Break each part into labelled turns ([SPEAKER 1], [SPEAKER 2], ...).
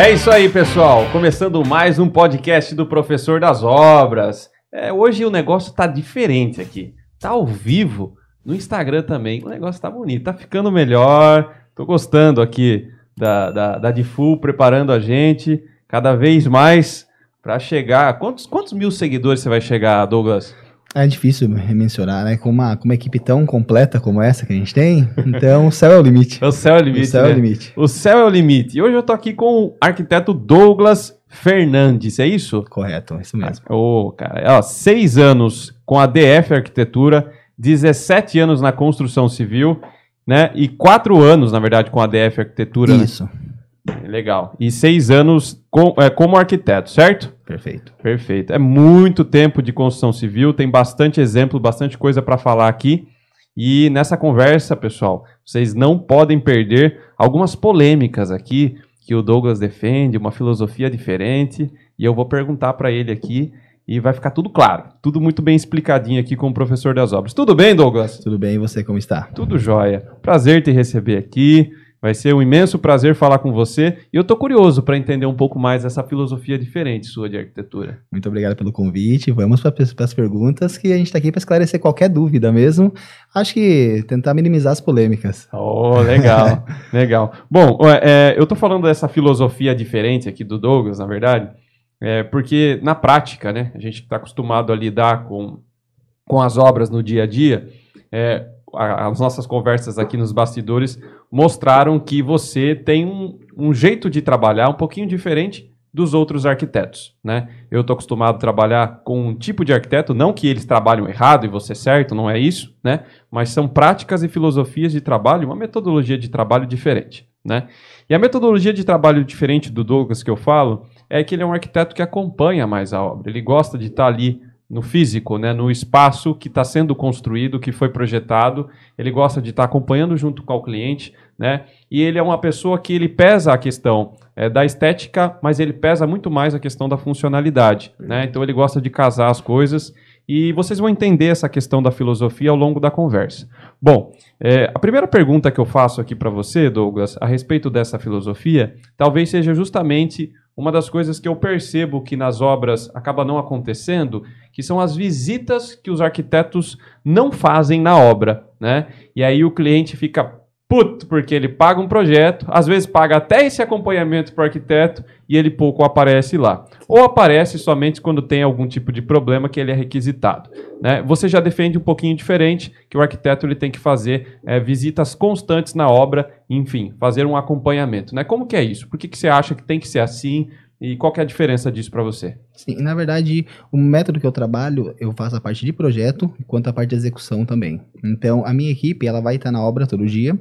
[SPEAKER 1] É isso aí, pessoal. Começando mais um podcast do Professor das Obras. É, hoje o negócio tá diferente aqui. Tá ao vivo no Instagram também. O negócio tá bonito, tá ficando melhor. Tô gostando aqui da, da, da Difu preparando a gente cada vez mais para chegar. Quantos, quantos mil seguidores você vai chegar, Douglas?
[SPEAKER 2] É difícil mencionar, né? Com uma, com uma equipe tão completa como essa que a gente tem, então o céu é o limite.
[SPEAKER 1] O céu é o limite.
[SPEAKER 2] O céu
[SPEAKER 1] né?
[SPEAKER 2] é o limite.
[SPEAKER 1] O céu é o limite. E hoje eu tô aqui com o arquiteto Douglas Fernandes, é isso?
[SPEAKER 2] Correto, é isso mesmo.
[SPEAKER 1] Ô, cara, ó, seis anos com a DF Arquitetura, 17 anos na construção civil, né? E quatro anos, na verdade, com a DF Arquitetura. né? Legal. E seis anos com- é, como arquiteto, certo?
[SPEAKER 2] perfeito.
[SPEAKER 1] Perfeito. É muito tempo de construção civil, tem bastante exemplo, bastante coisa para falar aqui. E nessa conversa, pessoal, vocês não podem perder algumas polêmicas aqui que o Douglas defende, uma filosofia diferente, e eu vou perguntar para ele aqui e vai ficar tudo claro, tudo muito bem explicadinho aqui com o professor das obras. Tudo bem, Douglas?
[SPEAKER 2] Tudo bem, e você como está?
[SPEAKER 1] Tudo jóia. Prazer te receber aqui. Vai ser um imenso prazer falar com você. E eu tô curioso para entender um pouco mais essa filosofia diferente sua de arquitetura.
[SPEAKER 2] Muito obrigado pelo convite. Vamos para as perguntas que a gente está aqui para esclarecer qualquer dúvida mesmo. Acho que tentar minimizar as polêmicas.
[SPEAKER 1] Oh, legal, legal. Bom, é, eu tô falando dessa filosofia diferente aqui do Douglas, na verdade, é, porque na prática, né, a gente está acostumado a lidar com, com as obras no dia a dia. é, as nossas conversas aqui nos bastidores mostraram que você tem um, um jeito de trabalhar um pouquinho diferente dos outros arquitetos, né? Eu tô acostumado a trabalhar com um tipo de arquiteto, não que eles trabalham errado e você certo, não é isso, né? Mas são práticas e filosofias de trabalho, uma metodologia de trabalho diferente, né? E a metodologia de trabalho diferente do Douglas que eu falo é que ele é um arquiteto que acompanha mais a obra. Ele gosta de estar ali no físico, né, no espaço que está sendo construído, que foi projetado. Ele gosta de estar acompanhando junto com o cliente, né? E ele é uma pessoa que ele pesa a questão é, da estética, mas ele pesa muito mais a questão da funcionalidade, né? Então ele gosta de casar as coisas e vocês vão entender essa questão da filosofia ao longo da conversa. Bom, é, a primeira pergunta que eu faço aqui para você, Douglas, a respeito dessa filosofia, talvez seja justamente uma das coisas que eu percebo que nas obras acaba não acontecendo, que são as visitas que os arquitetos não fazem na obra, né? E aí o cliente fica puto porque ele paga um projeto, às vezes paga até esse acompanhamento para o arquiteto e ele pouco aparece lá. Ou aparece somente quando tem algum tipo de problema que ele é requisitado. Né? Você já defende um pouquinho diferente, que o arquiteto ele tem que fazer é, visitas constantes na obra, enfim, fazer um acompanhamento. Né? Como que é isso? Por que, que você acha que tem que ser assim? E qual que é a diferença disso para você?
[SPEAKER 2] Sim, na verdade, o método que eu trabalho, eu faço a parte de projeto, quanto a parte de execução também. Então, a minha equipe, ela vai estar na obra todo dia.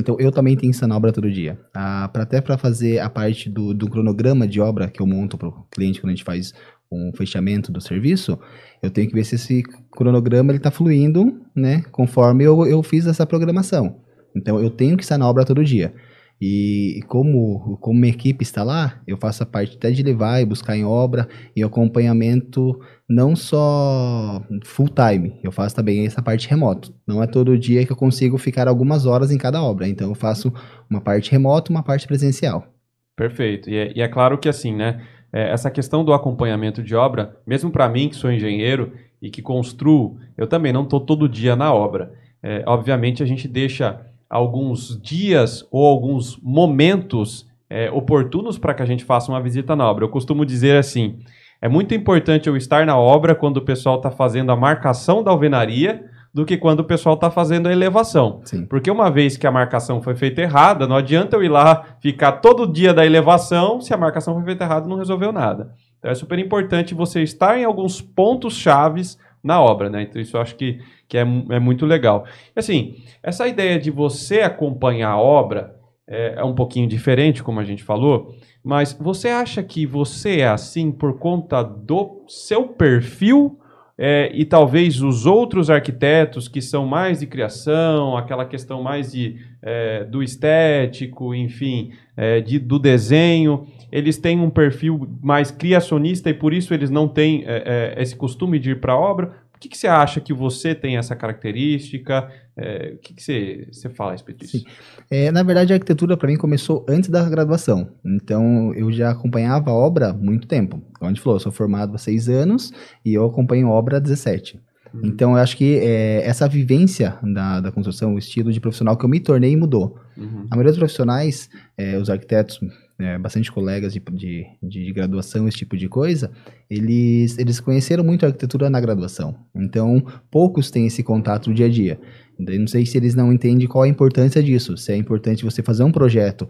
[SPEAKER 2] Então, eu também tenho que obra todo dia. Ah, pra, até para fazer a parte do, do cronograma de obra que eu monto para o cliente quando a gente faz um fechamento do serviço, eu tenho que ver se esse cronograma está fluindo, né, conforme eu, eu fiz essa programação. Então, eu tenho que estar na obra todo dia. E como, como minha equipe está lá, eu faço a parte até de levar e buscar em obra e acompanhamento não só full time, eu faço também essa parte remoto. Não é todo dia que eu consigo ficar algumas horas em cada obra, então eu faço uma parte remota, uma parte presencial.
[SPEAKER 1] Perfeito. E é, e é claro que assim, né? é, essa questão do acompanhamento de obra, mesmo para mim que sou engenheiro e que construo, eu também não estou todo dia na obra. É, obviamente a gente deixa alguns dias ou alguns momentos é, oportunos para que a gente faça uma visita na obra. Eu costumo dizer assim: é muito importante eu estar na obra quando o pessoal está fazendo a marcação da alvenaria do que quando o pessoal está fazendo a elevação.
[SPEAKER 2] Sim.
[SPEAKER 1] Porque uma vez que a marcação foi feita errada, não adianta eu ir lá ficar todo dia da elevação se a marcação foi feita errada e não resolveu nada. Então é super importante você estar em alguns pontos chaves na obra, né? Então isso eu acho que, que é, é muito legal. Assim, essa ideia de você acompanhar a obra é, é um pouquinho diferente, como a gente falou, mas você acha que você é assim por conta do seu perfil é, e talvez os outros arquitetos que são mais de criação, aquela questão mais de, é, do estético, enfim, é, de, do desenho, eles têm um perfil mais criacionista e por isso eles não têm é, é, esse costume de ir para a obra. Que, que você acha que você tem essa característica? É, o que, que você, você fala a respeito disso? Sim.
[SPEAKER 2] É, na verdade, a arquitetura para mim começou antes da graduação. Então, eu já acompanhava a obra há muito tempo. Como a gente falou, eu sou formado há seis anos e eu acompanho obra há 17. Uhum. Então, eu acho que é, essa vivência da, da construção, o estilo de profissional que eu me tornei mudou. Uhum. A maioria dos profissionais, é, os arquitetos, é, bastante colegas de, de, de, graduação, esse tipo de coisa, eles, eles conheceram muito a arquitetura na graduação. Então, poucos têm esse contato no dia a dia. Eu não sei se eles não entendem qual a importância disso. Se é importante você fazer um projeto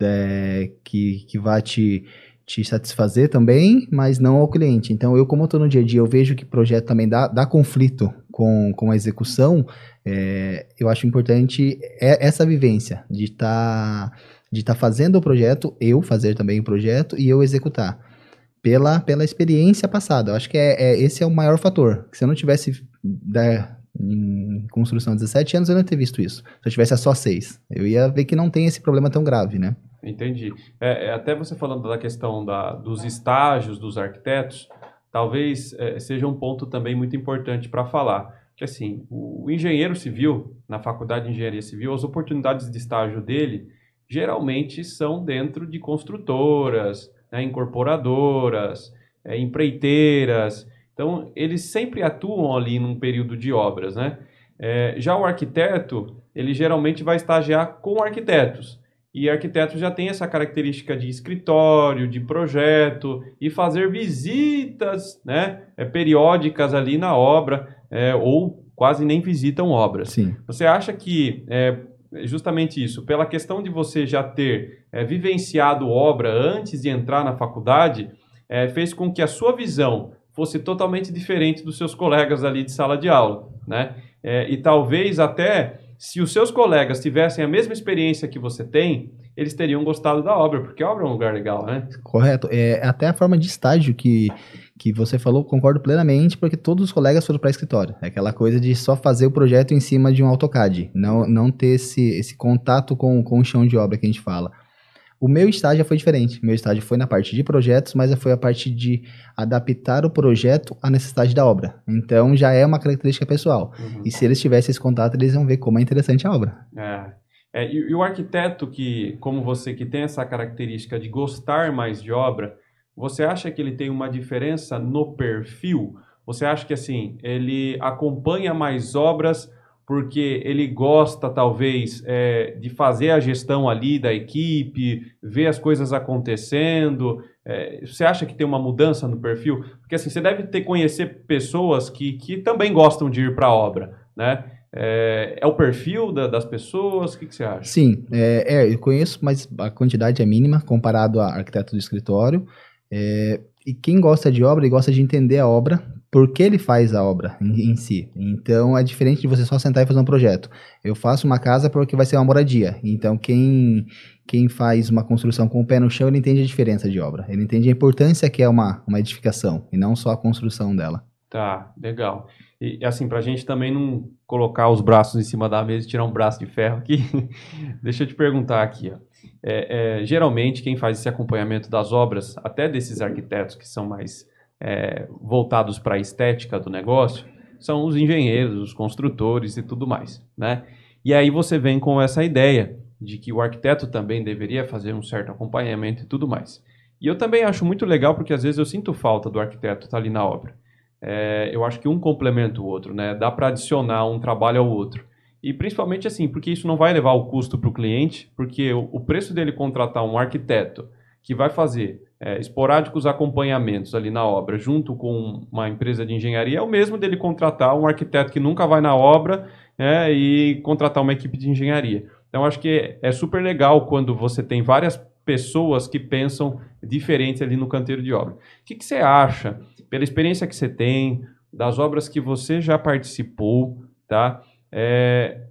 [SPEAKER 2] é, que, que vá te, te satisfazer também, mas não ao cliente. Então, eu, como estou no dia a dia, eu vejo que projeto também dá, dá conflito com, com a execução. É, eu acho importante é, essa vivência de estar. Tá de estar tá fazendo o projeto, eu fazer também o projeto e eu executar. Pela, pela experiência passada. Eu acho que é, é esse é o maior fator. Se eu não tivesse da, em construção há 17 anos, eu não ia ter visto isso. Se eu tivesse só 6, eu ia ver que não tem esse problema tão grave, né?
[SPEAKER 1] Entendi. É, é, até você falando da questão da, dos estágios dos arquitetos, talvez é, seja um ponto também muito importante para falar. Que assim, o engenheiro civil, na faculdade de engenharia civil, as oportunidades de estágio dele geralmente são dentro de construtoras, né, incorporadoras, é, empreiteiras. Então, eles sempre atuam ali num período de obras, né? É, já o arquiteto, ele geralmente vai estagiar com arquitetos. E arquiteto já tem essa característica de escritório, de projeto e fazer visitas né, é, periódicas ali na obra, é, ou quase nem visitam obras.
[SPEAKER 2] Sim.
[SPEAKER 1] Você acha que é, justamente isso, pela questão de você já ter é, vivenciado obra antes de entrar na faculdade, é, fez com que a sua visão fosse totalmente diferente dos seus colegas ali de sala de aula, né? É, e talvez até se os seus colegas tivessem a mesma experiência que você tem, eles teriam gostado da obra, porque a obra é um lugar legal, né?
[SPEAKER 2] Correto. É até a forma de estágio que que você falou, concordo plenamente, porque todos os colegas foram para escritório. É aquela coisa de só fazer o projeto em cima de um AutoCAD, não, não ter esse, esse contato com, com o chão de obra que a gente fala. O meu estágio foi diferente. Meu estágio foi na parte de projetos, mas foi a parte de adaptar o projeto à necessidade da obra. Então já é uma característica pessoal. Uhum. E se eles tivessem esse contato, eles vão ver como é interessante a obra.
[SPEAKER 1] É. é e, e o arquiteto que, como você, que tem essa característica de gostar mais de obra, você acha que ele tem uma diferença no perfil? Você acha que assim ele acompanha mais obras porque ele gosta talvez é, de fazer a gestão ali da equipe, ver as coisas acontecendo? É, você acha que tem uma mudança no perfil? Porque assim você deve ter conhecer pessoas que, que também gostam de ir para a obra, né? É, é, o perfil da, das pessoas? O que, que, você acha?
[SPEAKER 2] Sim, é, é, eu conheço, mas a quantidade é mínima comparado a arquiteto do escritório. É, e quem gosta de obra, ele gosta de entender a obra, por que ele faz a obra em, em, si. Então é diferente de você só sentar e fazer um projeto. Eu faço uma casa porque vai ser uma moradia. Então quem, quem faz uma construção com o pé no chão, ele entende a diferença de obra. Ele entende a importância que é uma, uma edificação e não só a construção dela.
[SPEAKER 1] Tá, legal. E assim, para a gente também não colocar os braços em cima da mesa e tirar um braço de ferro aqui, deixa eu te perguntar aqui. Ó é, é, geralmente quem faz esse acompanhamento das obras, até desses arquitetos que são mais é, voltados para a estética do negócio, são os engenheiros, os construtores e tudo mais, né? E aí você vem com essa ideia de que o arquiteto também deveria fazer um certo acompanhamento e tudo mais. E eu também acho muito legal porque às vezes eu sinto falta do arquiteto estar tá ali na obra. É, eu acho que um complementa o outro, né? Dá para adicionar um trabalho ao outro. E principalmente assim, porque isso não vai levar o custo para o cliente, porque o, o, preço dele contratar um arquiteto que vai fazer é, esporádicos acompanhamentos ali na obra, junto com uma empresa de engenharia, é o mesmo dele contratar um arquiteto que nunca vai na obra é, e contratar uma equipe de engenharia. Então, acho que é, é super legal quando você tem várias pessoas que pensam diferente ali no canteiro de obra. O que, que você acha, pela experiência que você tem, das obras que você já participou, tá? É,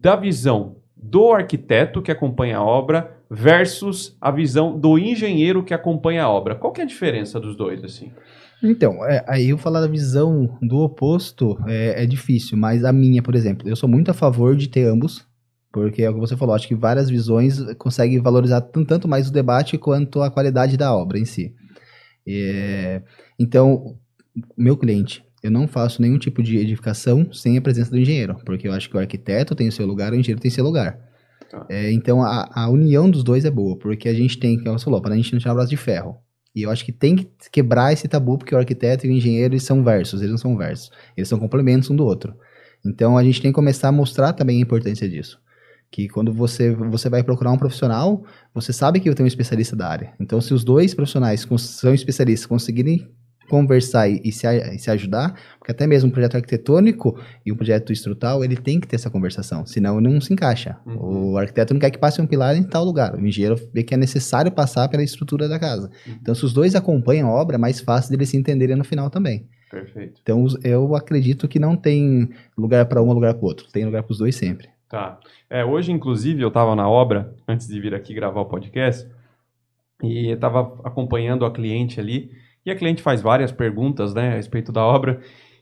[SPEAKER 1] da visão do arquiteto que acompanha a obra versus a visão do engenheiro que acompanha a obra. Qual que é a diferença dos dois, assim?
[SPEAKER 2] Então, é, aí eu falar da visão do oposto é, é, difícil, mas a minha, por exemplo, eu sou muito a favor de ter ambos, porque é o que você falou, acho que várias visões conseguem valorizar tanto mais o debate quanto a qualidade da obra em si. É, então, meu cliente, eu não faço nenhum tipo de edificação sem a presença do engenheiro, porque eu acho que o arquiteto tem o seu lugar, o engenheiro tem seu lugar. Tá. É, então a, a, união dos dois é boa, porque a gente tem, como você falou, para a gente não tirar braço de ferro. E eu acho que tem que quebrar esse tabu, porque o arquiteto e o engenheiro eles são versos, eles não são versos. Eles são complementos um do outro. Então a gente tem que começar a mostrar também a importância disso. Que quando você, você vai procurar um profissional, você sabe que eu tenho um especialista da área. Então, se os dois profissionais são especialistas conseguirem conversar e, e, se, e se ajudar, porque até mesmo um projeto arquitetônico e um projeto estrutural, ele tem que ter essa conversação, senão não se encaixa. Uhum. O arquiteto não quer que passe um pilar em tal lugar, o engenheiro vê que é necessário passar pela estrutura da casa. Uhum. Então, se os dois acompanham a obra, é mais fácil deles se entenderem no final também.
[SPEAKER 1] Perfeito.
[SPEAKER 2] Então, eu acredito que não tem lugar para um ou lugar para o outro, tem lugar para os dois sempre.
[SPEAKER 1] Tá. É, hoje, inclusive, eu estava na obra, antes de vir aqui gravar o podcast, e estava acompanhando a cliente ali, e a cliente faz várias perguntas né, a respeito da obra.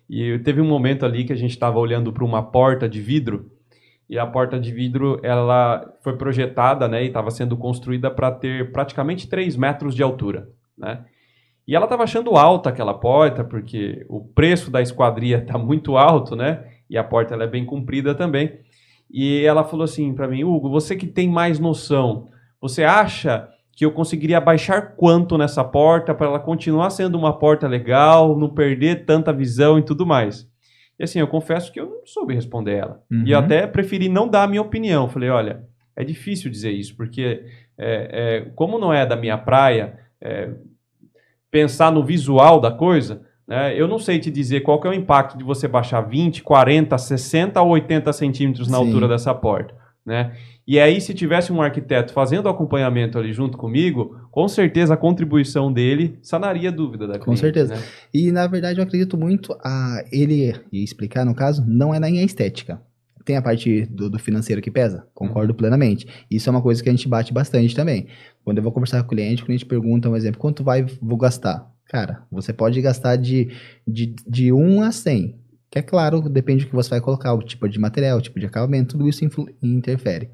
[SPEAKER 1] E teve um momento ali que a gente estava olhando para uma porta de vidro, e a porta de vidro ela foi projetada né, e estava sendo construída para ter praticamente 3 metros de altura. Né? E ela estava achando alta aquela porta, porque o preço da esquadria está muito alto, né? E a porta ela é bem comprida também. E ela falou assim para mim, Hugo, você que tem mais noção, você acha que eu conseguiria baixar quanto nessa porta para ela continuar sendo uma porta legal, não perder tanta visão e tudo mais. E assim, eu confesso que eu não soube responder ela. Uhum. E até preferi não dar a minha opinião. Falei, olha, é difícil dizer isso, porque é, é, como não é da minha praia, é, pensar no visual da coisa, né, eu não sei te dizer qual que é o impacto de você baixar 20, 40, 60 ou 80 centímetros na Sim. altura dessa porta. Né? E aí, se tivesse um arquiteto fazendo o acompanhamento ali junto comigo, com certeza a contribuição dele sanaria a dúvida da cliente.
[SPEAKER 2] Com certeza. Né? E na verdade eu acredito muito a ele explicar, no caso, não é na estética. Tem a parte do, do financeiro que pesa, concordo uhum. plenamente. Isso é uma coisa que a gente bate bastante também. Quando eu vou conversar com o cliente, o cliente pergunta um exemplo, quanto vai vou gastar? Cara, você pode gastar de, de, de 1 a 100. Que é claro, depende do que você vai colocar, o tipo de material, o tipo de acabamento, tudo isso interfere.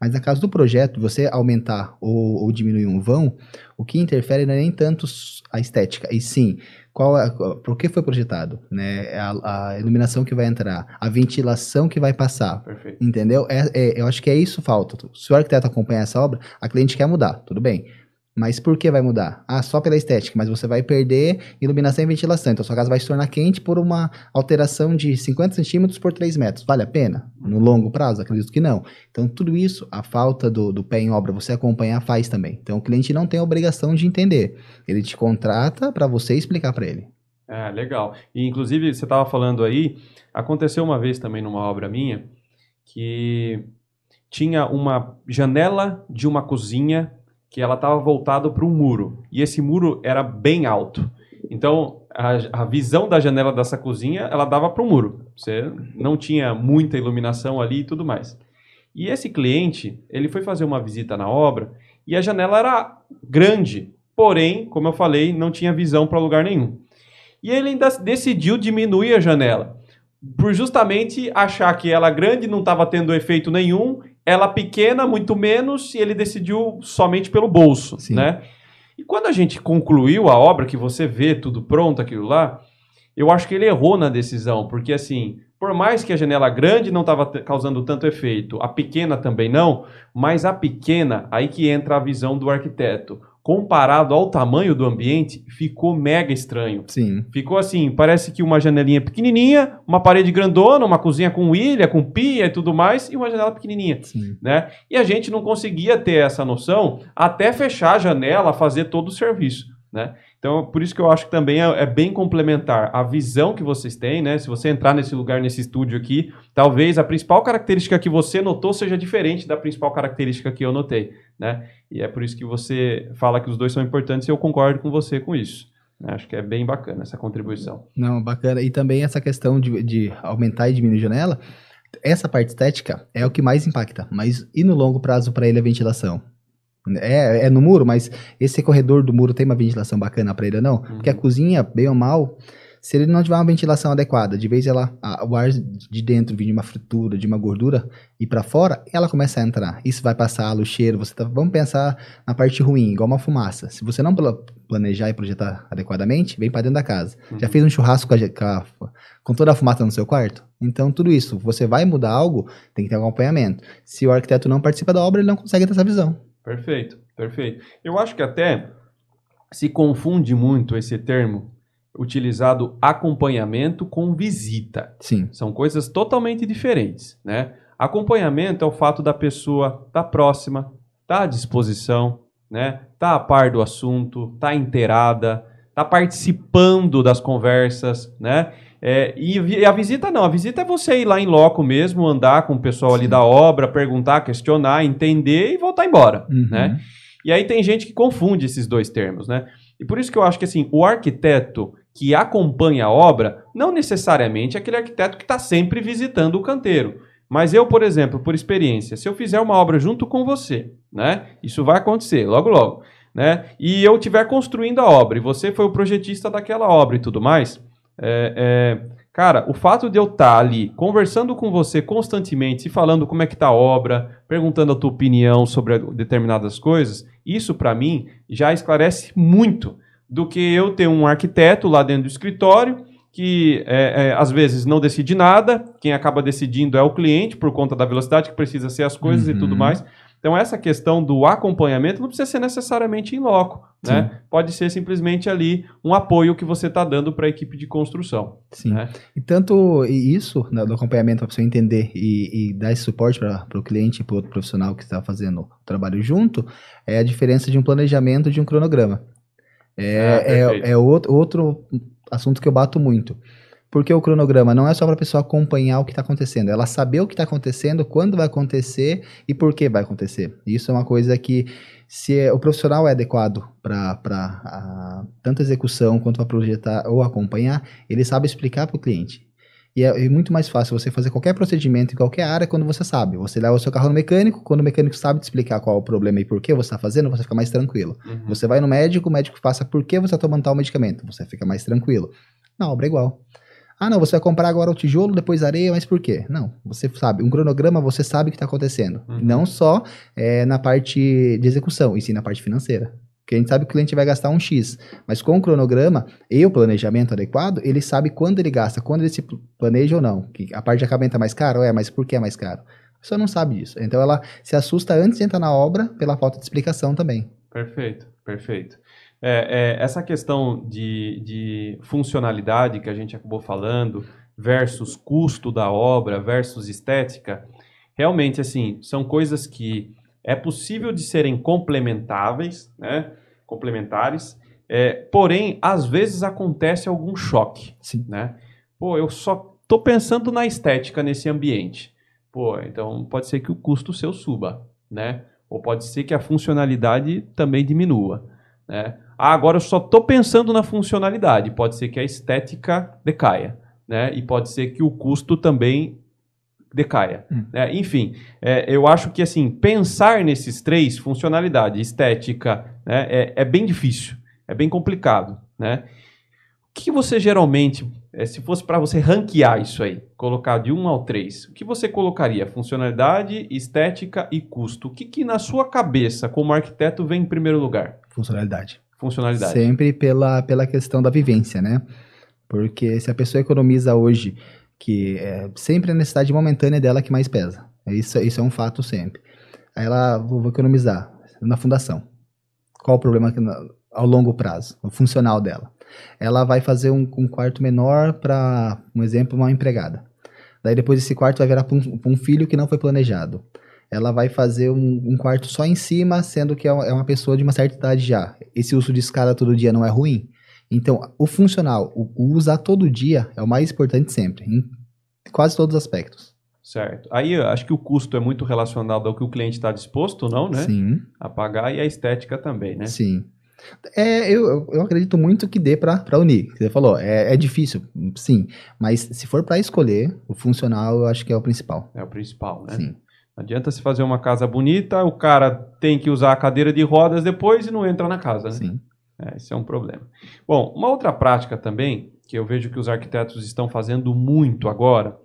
[SPEAKER 2] Mas na caso do projeto, você aumentar ou, ou, diminuir um vão, o que interfere não é nem tanto a estética, e sim qual é, por que foi projetado, né? É a, a, iluminação que vai entrar, a ventilação que vai passar, Perfeito. entendeu? É, é, eu acho que é isso falta. Se o arquiteto acompanha essa obra, a cliente quer mudar, tudo bem. Mas por que vai mudar? Ah, só pela estética, mas você vai perder iluminação e ventilação. Então, sua casa vai se tornar quente por uma alteração de 50 centímetros por 3 metros. Vale a pena? No longo prazo? Acredito que não. Então, tudo isso, a falta do, do pé em obra, você acompanhar, faz também. Então, o cliente não tem a obrigação de entender. Ele te contrata para você explicar para ele.
[SPEAKER 1] É, legal. E, inclusive, você estava falando aí, aconteceu uma vez também numa obra minha, que tinha uma janela de uma cozinha que ela estava voltada para um muro e esse muro era bem alto. Então a, a visão da janela dessa cozinha ela dava para o muro. Você não tinha muita iluminação ali e tudo mais. E esse cliente ele foi fazer uma visita na obra e a janela era grande, porém, como eu falei, não tinha visão para lugar nenhum. E ele ainda decidiu diminuir a janela por justamente achar que ela grande não estava tendo efeito nenhum ela pequena, muito menos, e ele decidiu somente pelo bolso, Sim. né? E quando a gente concluiu a obra, que você vê tudo pronto, aquilo lá, eu acho que ele errou na decisão, porque assim, por mais que a janela grande não estava causando tanto efeito, a pequena também não, mas a pequena, aí que entra a visão do arquiteto comparado ao tamanho do ambiente, ficou mega estranho.
[SPEAKER 2] Sim.
[SPEAKER 1] Ficou assim, parece que uma janelinha pequenininha, uma parede grandona, uma cozinha com ilha, com pia e tudo mais, e uma janela pequenininha, Sim. né? E a gente não conseguia ter essa noção até fechar a janela, fazer todo o serviço, né? Então, por isso que eu acho que também é, é, bem complementar a visão que vocês têm, né? Se você entrar nesse lugar, nesse estúdio aqui, talvez a principal característica que você notou seja diferente da principal característica que eu notei, né? E é por isso que você fala que os dois são importantes e eu concordo com você com isso. Né? Acho que é bem bacana essa contribuição.
[SPEAKER 2] Não, bacana. E também essa questão de, de aumentar e diminuir janela, essa parte estética é o que mais impacta, mas e no longo prazo para ele a ventilação? É, é no muro, mas esse corredor do muro tem uma ventilação bacana para ele ou não? Uhum. Porque a cozinha, bem ou mal, Se ele não tiver uma ventilação adequada, de vez ela, a, o ar de dentro vir de uma fritura, de uma gordura e para fora, ela começa a entrar. Isso vai passar o cheiro. Você tá, vamos pensar na parte ruim, igual uma fumaça. Se você não planejar e projetar adequadamente, vem para dentro da casa. Uhum. Já fez um churrasco com, a, com, a, com toda a fumaça no seu quarto? Então, tudo isso, você vai mudar algo, tem que ter um acompanhamento. Se o arquiteto não participa da obra, ele não consegue ter essa visão.
[SPEAKER 1] Perfeito, perfeito. Eu acho que até se confunde muito esse termo utilizado acompanhamento com visita.
[SPEAKER 2] Sim.
[SPEAKER 1] São coisas totalmente diferentes, né? Acompanhamento é o fato da pessoa estar tá próxima, estar tá à disposição, né? Tá a par do assunto, tá inteirada, tá participando das conversas, né? É, e a visita não, a visita é você ir lá em loco mesmo, andar com o pessoal Sim. ali da obra, perguntar, questionar, entender e voltar embora, uhum. né? E aí tem gente que confunde esses dois termos, né? E por isso que eu acho que assim, o arquiteto que acompanha a obra não necessariamente é aquele arquiteto que está sempre visitando o canteiro. Mas eu, por exemplo, por experiência, se eu fizer uma obra junto com você, né? Isso vai acontecer logo logo, né? E eu estiver construindo a obra e você foi o projetista daquela obra e tudo mais, é, é, cara, o fato de eu estar tá ali conversando com você constantemente, e falando como é que está a obra, perguntando a tua opinião sobre determinadas coisas, isso para mim já esclarece muito do que eu ter um arquiteto lá dentro do escritório que é, é, às vezes não decide nada, quem acaba decidindo é o cliente por conta da velocidade que precisa ser as coisas uhum. e tudo uhum. mais. Então, essa questão do acompanhamento não precisa ser necessariamente em loco. Né? Pode ser simplesmente ali um apoio que você está dando para a equipe de construção.
[SPEAKER 2] Sim.
[SPEAKER 1] Né?
[SPEAKER 2] E tanto isso, né, do acompanhamento, para a pessoa entender e, e dar esse suporte para o cliente e para o outro profissional que está fazendo o trabalho junto, é a diferença de um planejamento e de um cronograma. É, ah, é, é outro, outro assunto que eu bato muito. Porque o cronograma não é só para a pessoa acompanhar o que está acontecendo, ela saber o que está acontecendo, quando vai acontecer e por que vai acontecer. Isso é uma coisa que, se é, o profissional é adequado para tanto execução quanto para projetar ou acompanhar, ele sabe explicar para o cliente. E é, é, muito mais fácil você fazer qualquer procedimento em qualquer área quando você sabe. Você leva o seu carro no mecânico, quando o mecânico sabe te explicar qual é o problema e por que você está fazendo, você fica mais tranquilo. Uhum. Você vai no médico, o médico passa por que você está tomando tal medicamento, você fica mais tranquilo. Na obra é igual. Ah, não, você vai comprar agora o tijolo, depois areia, mas por quê? Não, você sabe, um cronograma você sabe o que está acontecendo. Uhum. Não só é, na parte de execução, e sim na parte financeira. Porque a gente sabe que o cliente vai gastar um X, mas com o cronograma e o planejamento adequado, ele sabe quando ele gasta, quando ele se planeja ou não. Que a parte de acabamento é mais caro? É, mas por que é mais caro? A pessoa não sabe disso. Então ela se assusta antes de entrar na obra pela falta de explicação também.
[SPEAKER 1] Perfeito, perfeito. É, é, essa questão de, de funcionalidade que a gente acabou falando, versus custo da obra, versus estética, realmente, assim, são coisas que é possível de serem complementáveis, né? complementares, é, porém, às vezes acontece algum choque.
[SPEAKER 2] Sim.
[SPEAKER 1] Né? Pô, eu só estou pensando na estética nesse ambiente. Pô, então pode ser que o custo seu suba, né? Ou pode ser que a funcionalidade também diminua, né? Ah, agora eu só estou pensando na funcionalidade. Pode ser que a estética decaia, né? E pode ser que o custo também decaia. Hum. Né? Enfim, é, eu acho que assim pensar nesses três funcionalidade, estética, né, é, é, bem difícil, é bem complicado, né? O que você geralmente, é, se fosse para você ranquear isso aí, colocar de 1 ao 3, o que você colocaria? Funcionalidade, estética e custo. O que, que na sua cabeça, como arquiteto, vem em primeiro lugar?
[SPEAKER 2] Funcionalidade.
[SPEAKER 1] Funcionalidade.
[SPEAKER 2] Sempre pela, pela questão da vivência, né? Porque se a pessoa economiza hoje que é sempre a necessidade momentânea dela que mais pesa. Isso, isso é um fato sempre. Aí ela, vou, vou economizar na fundação. Qual o problema ao longo prazo, o funcional dela? Ela vai fazer um, um quarto menor para, um exemplo, uma empregada. Daí depois esse quarto vai virar para um, um, filho que não foi planejado. Ela vai fazer um, um quarto só em cima, sendo que é uma, é uma pessoa de uma certa idade já. Esse uso de escada todo dia não é ruim? Então, o funcional, o, o usar todo dia é o mais importante sempre, em quase todos os aspectos.
[SPEAKER 1] Certo. Aí acho que o custo é muito relacionado ao que o cliente está disposto, não, né?
[SPEAKER 2] Sim.
[SPEAKER 1] A pagar e a estética também, né?
[SPEAKER 2] Sim. É, eu, eu acredito muito que dê para unir. Você falou, é, é difícil, sim. Mas se for para escolher, o funcional eu acho que é o principal.
[SPEAKER 1] É o principal, né?
[SPEAKER 2] Sim.
[SPEAKER 1] Não adianta se fazer uma casa bonita, o cara tem que usar a cadeira de rodas depois e não entra na casa, né?
[SPEAKER 2] Sim.
[SPEAKER 1] É, esse é um problema. Bom, uma outra prática também que eu vejo que os arquitetos estão fazendo muito agora,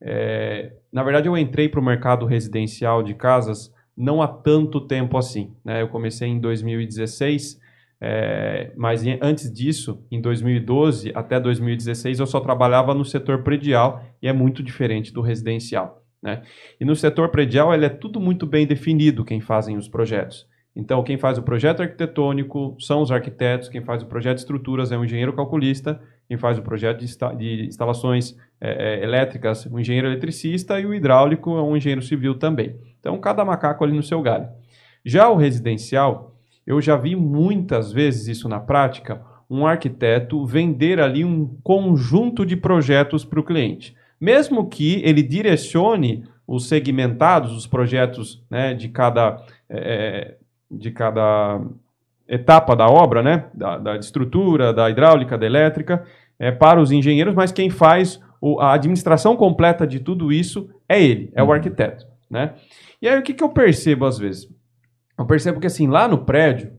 [SPEAKER 1] é, na verdade eu entrei para o mercado residencial de casas não há tanto tempo assim. Né? Eu comecei em 2016, é, mas antes disso, em 2012 até 2016, eu só trabalhava no setor predial e é muito diferente do residencial. Né? E no setor predial, ele é tudo muito bem definido quem fazem os projetos. Então, quem faz o projeto arquitetônico são os arquitetos, quem faz o projeto de estruturas é o engenheiro calculista, quem faz o projeto de, insta de instalações é, é, elétricas, o engenheiro eletricista, e o hidráulico é um engenheiro civil também. Então, cada macaco ali no seu galho. Já o residencial, eu já vi muitas vezes isso na prática, um arquiteto vender ali um conjunto de projetos para o cliente. Mesmo que ele direcione os segmentados, os projetos né, de cada é, de cada etapa da obra, né? Da, da estrutura, da hidráulica, da elétrica, é, para os engenheiros, mas quem faz o, a administração completa de tudo isso é ele, é o uhum. arquiteto, né? E aí o que, que eu percebo às vezes? Eu percebo que assim, lá no prédio,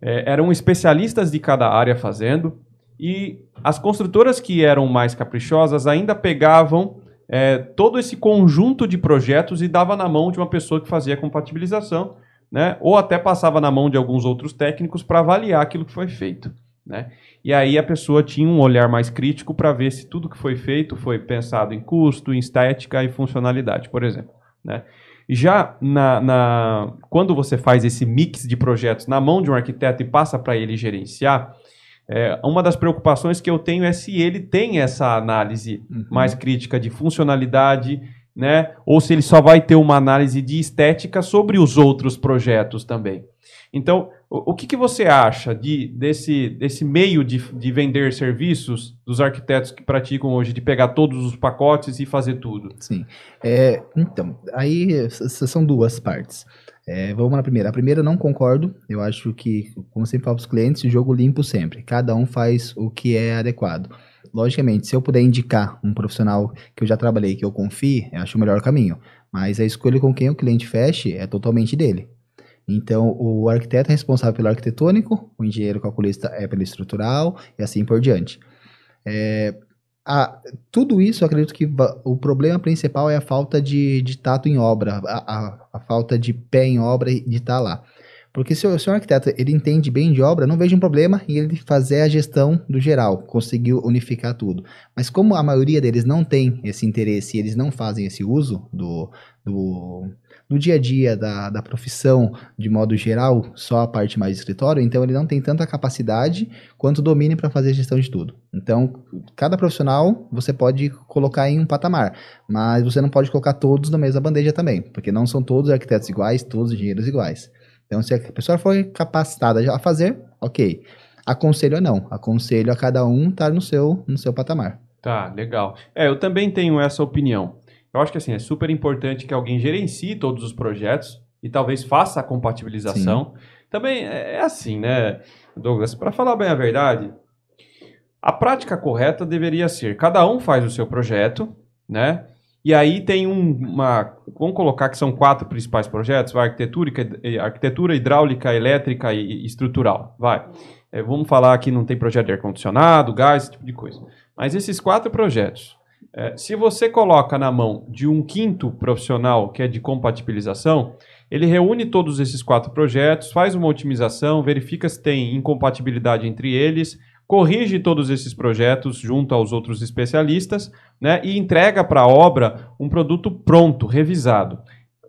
[SPEAKER 1] é, eram especialistas de cada área fazendo, e as construtoras que eram mais caprichosas ainda pegavam é, todo esse conjunto de projetos e dava na mão de uma pessoa que fazia a compatibilização, né? Ou até passava na mão de alguns outros técnicos para avaliar aquilo que foi feito, né? E aí a pessoa tinha um olhar mais crítico para ver se tudo que foi feito foi pensado em custo, em estética e funcionalidade, por exemplo, né? Já na, na, quando você faz esse mix de projetos na mão de um arquiteto e passa para ele gerenciar, é, uma das preocupações que eu tenho é se ele tem essa análise uhum. mais crítica de funcionalidade né? Ou se ele só vai ter uma análise de estética sobre os outros projetos também. Então, o, o que, que você acha de, desse, desse meio de, de vender serviços dos arquitetos que praticam hoje, de pegar todos os pacotes e fazer tudo?
[SPEAKER 2] Sim. É, então, aí são duas partes. É, vamos na primeira. A primeira não concordo. Eu acho que, como sempre falo para os clientes, jogo limpo sempre. Cada um faz o que é adequado logicamente, se eu puder indicar um profissional que eu já trabalhei, que eu confie, eu acho o melhor caminho. Mas a escolha com quem o cliente feche é totalmente dele. Então, o arquiteto é responsável pelo arquitetônico, o engenheiro calculista é pelo estrutural e assim por diante. É, a, tudo isso, eu acredito que o problema principal é a falta de, de tato em obra, a, a, a falta de pé em obra de estar tá lá. Porque se o, se o arquiteto ele entende bem de obra, não vejo um problema em ele fazer a gestão do geral, conseguir unificar tudo. Mas como a maioria deles não tem esse interesse e eles não fazem esse uso do, do, do dia a dia da, da profissão de modo geral, só a parte mais de escritório, então ele não tem tanta capacidade quanto domínio para fazer a gestão de tudo. Então, cada profissional você pode colocar em um patamar, mas você não pode colocar todos na mesma bandeja também, porque não são todos arquitetos iguais, todos engenheiros iguais. Então, se a pessoa foi capacitada a fazer, ok. Aconselho não. Aconselho a cada um estar no seu, no seu patamar.
[SPEAKER 1] Tá, legal. É, eu também tenho essa opinião. Eu acho que assim, é super importante que alguém gerencie todos os projetos e talvez faça a compatibilização. Sim. Também é, é assim, né, Douglas? Para falar bem a verdade, a prática correta deveria ser: cada um faz o seu projeto, né? E aí tem um, uma. Vamos colocar que são quatro principais projetos: vai, arquitetura, arquitetura hidráulica, elétrica e, estrutural. Vai. É, vamos falar que não tem projeto de ar-condicionado, gás, esse tipo de coisa. Mas esses quatro projetos, é, se você coloca na mão de um quinto profissional que é de compatibilização, ele reúne todos esses quatro projetos, faz uma otimização, verifica se tem incompatibilidade entre eles corrige todos esses projetos junto aos outros especialistas né, e entrega para a obra um produto pronto, revisado.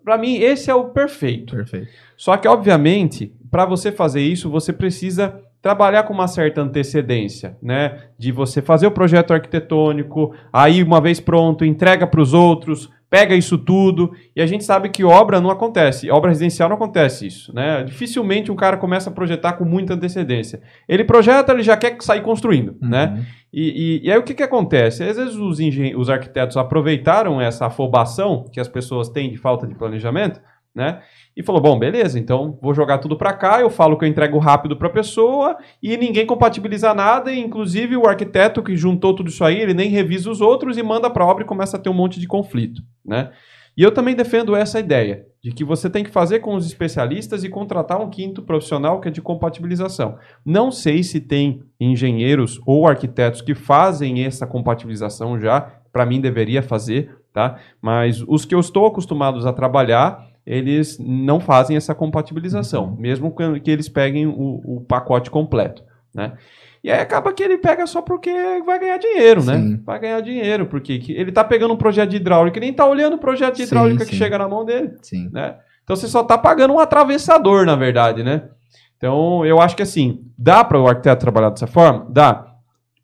[SPEAKER 1] Para mim, esse é o perfeito.
[SPEAKER 2] Perfeito.
[SPEAKER 1] Só que, obviamente, para você fazer isso, você precisa trabalhar com uma certa antecedência, né? De você fazer o projeto arquitetônico, aí, uma vez pronto, entrega para os outros, pega isso tudo, e a gente sabe que obra não acontece, obra residencial não acontece isso, né? Dificilmente um cara começa a projetar com muita antecedência. Ele projeta, ele já quer sair construindo, uhum. né? E, e, e, aí o que, que acontece? Às vezes os, os arquitetos aproveitaram essa afobação que as pessoas têm de falta de planejamento, né? E falou: bom, beleza, então vou jogar tudo para cá, eu falo que eu entrego rápido para a pessoa e ninguém compatibiliza nada, inclusive o arquiteto que juntou tudo isso aí, ele nem revisa os outros e manda para obra e começa a ter um monte de conflito, né? E eu também defendo essa ideia. de que você tem que fazer com os especialistas e contratar um quinto profissional que é de compatibilização. Não sei se tem engenheiros ou arquitetos que fazem essa compatibilização já, para mim deveria fazer, tá? Mas os que eu estou acostumados a trabalhar, eles não fazem essa compatibilização, uhum. mesmo que eles peguem o, o pacote completo, né? E aí acaba que ele pega só porque vai ganhar dinheiro, né? sim. né? Vai ganhar dinheiro, porque ele tá pegando um projeto de hidráulica e nem tá olhando o projeto de hidráulica sim, que sim. chega na mão dele. Sim. Né? Então você só tá pagando um atravessador, na verdade, né? Então eu acho que assim, dá para o arquiteto trabalhar dessa forma? Dá.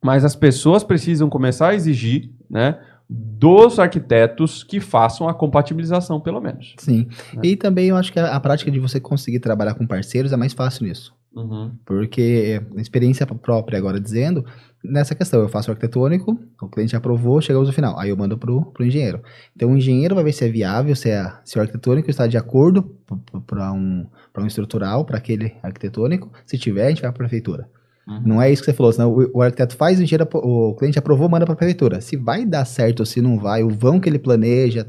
[SPEAKER 1] Mas as pessoas precisam começar a exigir, né? Dos arquitetos que façam a compatibilização, pelo menos.
[SPEAKER 2] Sim. Né? E também eu acho que a, a, prática de você conseguir trabalhar com parceiros é mais fácil nisso. Uhum. Porque, experiência própria agora dizendo, nessa questão, eu faço o arquitetônico, o cliente aprovou, chegamos no final, aí eu mando pro, pro engenheiro. Então o engenheiro vai ver se é viável, se, é, se o arquitetônico está de acordo para um, um estrutural, para aquele arquitetônico. Se tiver, a gente vai para a prefeitura. Uhum. Não é isso que você falou, senão o, o arquiteto faz, o, engenheiro, o cliente aprovou, manda para a prefeitura. Se vai dar certo ou se não vai, o vão que ele planeja.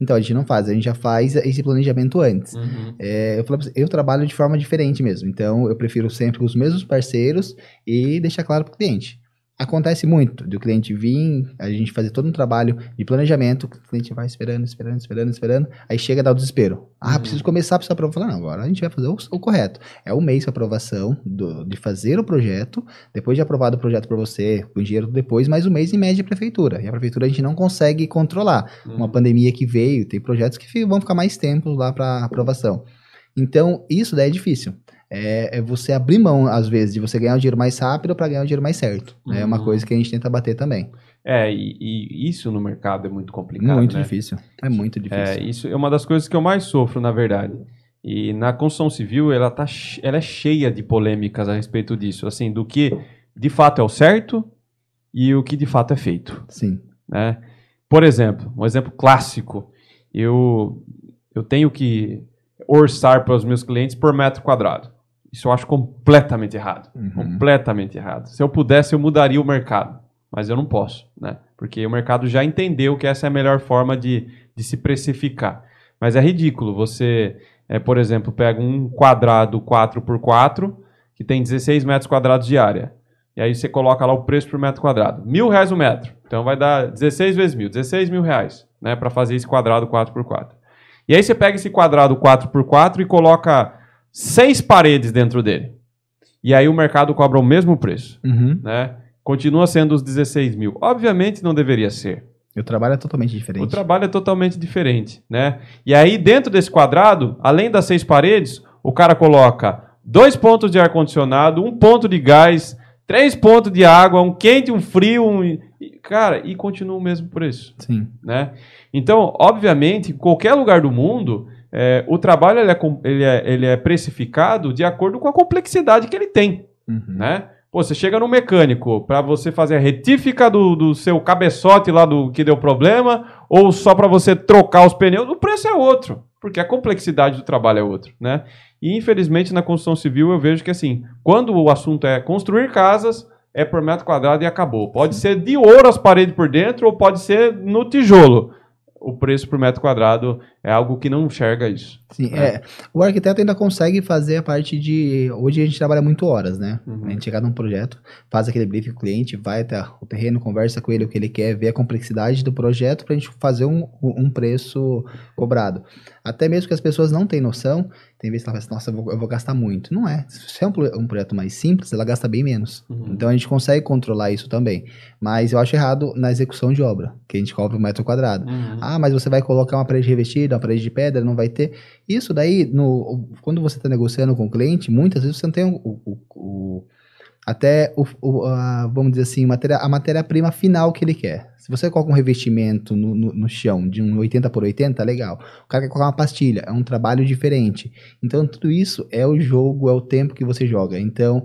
[SPEAKER 2] Então a gente não faz, a gente já faz esse planejamento antes. Uhum. É, eu, você, eu trabalho de forma diferente mesmo, então eu prefiro sempre os mesmos parceiros e deixar claro para o cliente. Acontece muito do cliente vir, a gente fazer todo um trabalho de planejamento, o cliente vai esperando, esperando, esperando, esperando, aí chega a dar o desespero. Ah, uhum. preciso começar, preciso aprovar. Não, agora a gente vai fazer o, o correto. É um mês para aprovação do, de fazer o projeto, depois de aprovado o projeto para você, o engenheiro depois, mais um mês em média de prefeitura. E a prefeitura a gente não consegue controlar. Uhum. Uma pandemia que veio, tem projetos que vão ficar mais tempo lá para aprovação. Então, isso daí é difícil é, é, você abrir mão, às vezes, de você ganhar o dinheiro mais rápido para ganhar o dinheiro mais certo. Uhum. É uma uhum. coisa que a gente tenta bater também.
[SPEAKER 1] É, e, e isso no mercado é muito complicado.
[SPEAKER 2] Muito
[SPEAKER 1] né?
[SPEAKER 2] difícil. É muito difícil.
[SPEAKER 1] É, isso é uma das coisas que eu mais sofro, na verdade. E na construção civil, ela, tá, ela é cheia de polêmicas a respeito disso. Assim, do que de fato é o certo e o que de fato é feito.
[SPEAKER 2] Sim.
[SPEAKER 1] Né? Por exemplo, um exemplo clássico. Eu, eu tenho que orçar para os meus clientes por metro quadrado. Isso eu acho completamente errado. Uhum. Completamente errado. Se eu pudesse, eu mudaria o mercado. Mas eu não posso, né? Porque o mercado já entendeu que essa é a melhor forma de, de se precificar. Mas é ridículo. Você, é, por exemplo, pega um quadrado 4x4 que tem 16 metros quadrados de área. E aí você coloca lá o preço por metro quadrado. Mil reais o metro. Então vai dar 16 vezes mil. 16 mil reais, né? Para fazer esse quadrado 4x4. E aí você pega esse quadrado 4x4 e coloca seis paredes dentro dele. E aí o mercado cobra o mesmo preço. Uhum. Né? Continua sendo os 16 mil. Obviamente não deveria ser.
[SPEAKER 2] O trabalho é totalmente diferente.
[SPEAKER 1] O trabalho é totalmente diferente, né? E aí, dentro desse quadrado, além das seis paredes, o cara coloca dois pontos de ar-condicionado, um ponto de gás, três pontos de água, um quente, um frio, um... cara, e continua o mesmo preço.
[SPEAKER 2] Sim.
[SPEAKER 1] Né? Então, obviamente, em qualquer lugar do mundo, é, o trabalho ele é, ele, é, ele é precificado de acordo com a complexidade que ele tem, uhum. né? Pô, você chega no mecânico para você fazer a retífica do, do seu cabeçote lá do que deu problema, ou só para você trocar os pneus, o preço é outro, porque a complexidade do trabalho é outro, né? E infelizmente na construção civil eu vejo que assim, quando o assunto é construir casas, é por metro quadrado e acabou. Pode ser de ouro as paredes por dentro, ou pode ser no tijolo o preço por metro quadrado é algo que não enxerga isso.
[SPEAKER 2] Sim, né? é. O arquiteto ainda consegue fazer a parte de. Hoje a gente trabalha muito horas, né? Uhum. A gente chega num projeto, faz aquele briefing com o cliente, vai até o terreno, conversa com ele o que ele quer, vê a complexidade do projeto para a gente fazer um, um preço cobrado. Até mesmo que as pessoas não têm noção, tem vezes que ela fala assim, nossa, eu vou, eu vou, gastar muito. Não é. Se é um, um, projeto mais simples, ela gasta bem menos. Uhum. Então a gente consegue controlar isso também. Mas eu acho errado na execução de obra, que a gente cobra um metro quadrado. Uhum. Ah, mas você vai colocar uma parede revestida, uma parede de pedra, não vai ter. Isso daí, no, quando você está negociando com o cliente, muitas vezes você não tem o, o, o até o, o a, vamos dizer assim, matéria, a matéria-prima final que ele quer. Se você coloca um revestimento no, no, no, chão de um 80 por 80, legal. O cara quer colocar uma pastilha, é um trabalho diferente. Então, tudo isso é o jogo, é o tempo que você joga. Então,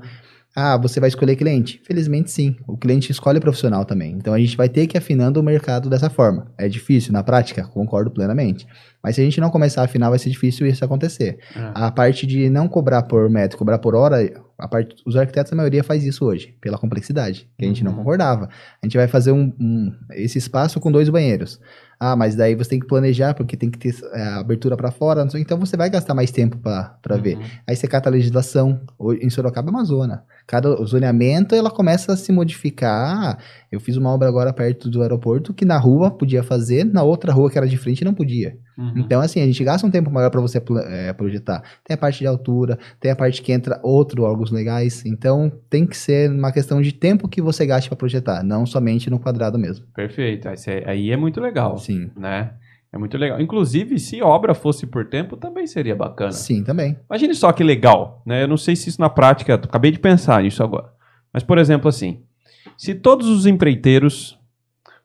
[SPEAKER 2] ah, você vai escolher cliente? Felizmente sim. O cliente escolhe profissional também. Então a gente vai ter que ir afinando o mercado dessa forma. É difícil na prática? Concordo plenamente. Mas se a gente não começar a afinar, vai ser difícil isso acontecer.
[SPEAKER 1] É.
[SPEAKER 2] A parte de não cobrar por metro, cobrar por hora, a parte, os arquitetos, a maioria faz isso hoje, pela complexidade, que a gente não
[SPEAKER 1] Uhum.
[SPEAKER 2] concordava. A gente vai fazer um, um- esse espaço com dois banheiros. Ah, mas daí você tem que planejar, porque tem que ter é, abertura para fora, não sei, então você vai gastar mais tempo para ver.
[SPEAKER 1] Uhum.
[SPEAKER 2] Aí você cata a legislação. Em Sorocaba é uma zona. Cada zoneamento ela começa a se modificar. Eu fiz uma obra agora perto do aeroporto que na rua podia fazer, na outra rua que era de frente não podia.
[SPEAKER 1] Uhum.
[SPEAKER 2] Então, assim, a gente gasta um tempo maior para você eh, projetar. Tem a parte de altura, tem a parte que entra outro órgãos legais. Então, tem que ser uma questão de tempo que você gaste para projetar, não somente no quadrado mesmo.
[SPEAKER 1] Perfeito. Aí é muito legal.
[SPEAKER 2] Sim.
[SPEAKER 1] Né? É muito legal. Inclusive, se obra fosse por tempo, também seria bacana.
[SPEAKER 2] Sim, também.
[SPEAKER 1] Imagine só que legal, né? Eu não sei se isso na prática, acabei de pensar nisso agora. Mas, por exemplo, assim, se todos os empreiteiros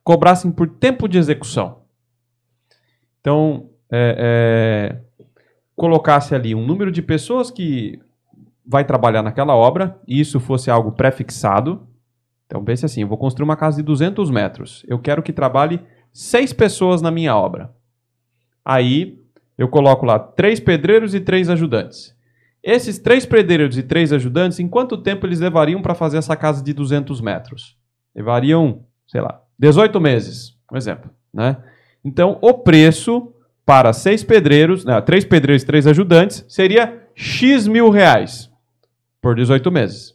[SPEAKER 1] cobrassem por tempo de execução, então, é, é, colocasse ali um número de pessoas que vai trabalhar naquela obra, e isso fosse algo pré-fixado. Então, pense assim, eu vou construir uma casa de 200 metros. Eu quero que trabalhe seis pessoas na minha obra. Aí, eu coloco lá três pedreiros e três ajudantes. Esses três pedreiros e três ajudantes, em quanto tempo eles levariam para fazer essa casa de 200 metros? Levariam, sei lá, 18 meses, um exemplo, né? Então, o preço para seis pedreiros, né, três pedreiros e três ajudantes, seria X mil reais por 18 meses.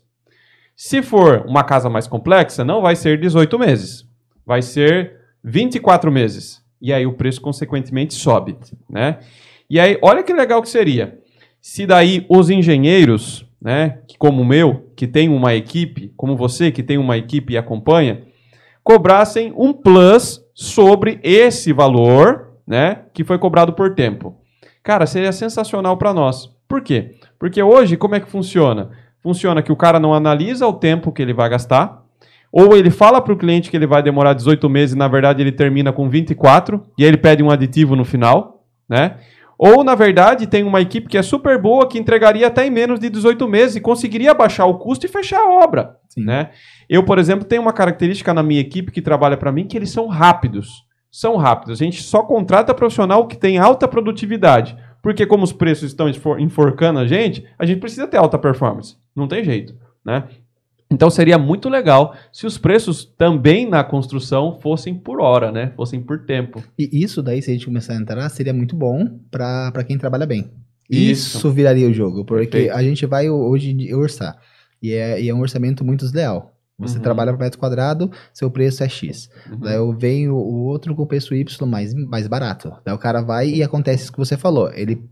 [SPEAKER 1] Se for uma casa mais complexa, não vai ser 18 meses. Vai ser 24 meses. E aí o preço, consequentemente, sobe. Né? E aí, olha que legal que seria. Se daí os engenheiros, né, como o meu, que tem uma equipe, como você, que tem uma equipe e acompanha, cobrassem um plus sobre esse valor, né, que foi cobrado por tempo. Cara, seria sensacional para nós. Por quê? Porque hoje, como é que funciona? Funciona que o cara não analisa o tempo que ele vai gastar, ou ele fala para o cliente que ele vai demorar 18 meses e na verdade ele termina com 24 e aí ele pede um aditivo no final, né? Ou na verdade tem uma equipe que é super boa que entregaria até em menos de 18 meses e conseguiria baixar o custo e fechar a obra,
[SPEAKER 2] Sim.
[SPEAKER 1] né? Eu, por exemplo, tenho uma característica na minha equipe que trabalha para mim que eles são rápidos. São rápidos. A gente só contrata profissional que tem alta produtividade. Porque como os preços estão enforcando a gente, a gente precisa ter alta performance. Não tem jeito, né? Então seria muito legal se os preços também na construção fossem por hora, né? Fossem por tempo.
[SPEAKER 2] E isso daí, se a gente começar a entrar, seria muito bom para quem trabalha bem.
[SPEAKER 1] Isso.
[SPEAKER 2] Isso. viraria o jogo, porque
[SPEAKER 1] Perfeito.
[SPEAKER 2] a gente vai hoje orçar. E é, e é um orçamento muito desleal. Você
[SPEAKER 1] Uhum.
[SPEAKER 2] trabalha por metro quadrado, seu preço é X.
[SPEAKER 1] Uhum.
[SPEAKER 2] Daí eu venho o outro com o preço Y mais, mais barato. Daí o cara vai e acontece isso que você falou. Ele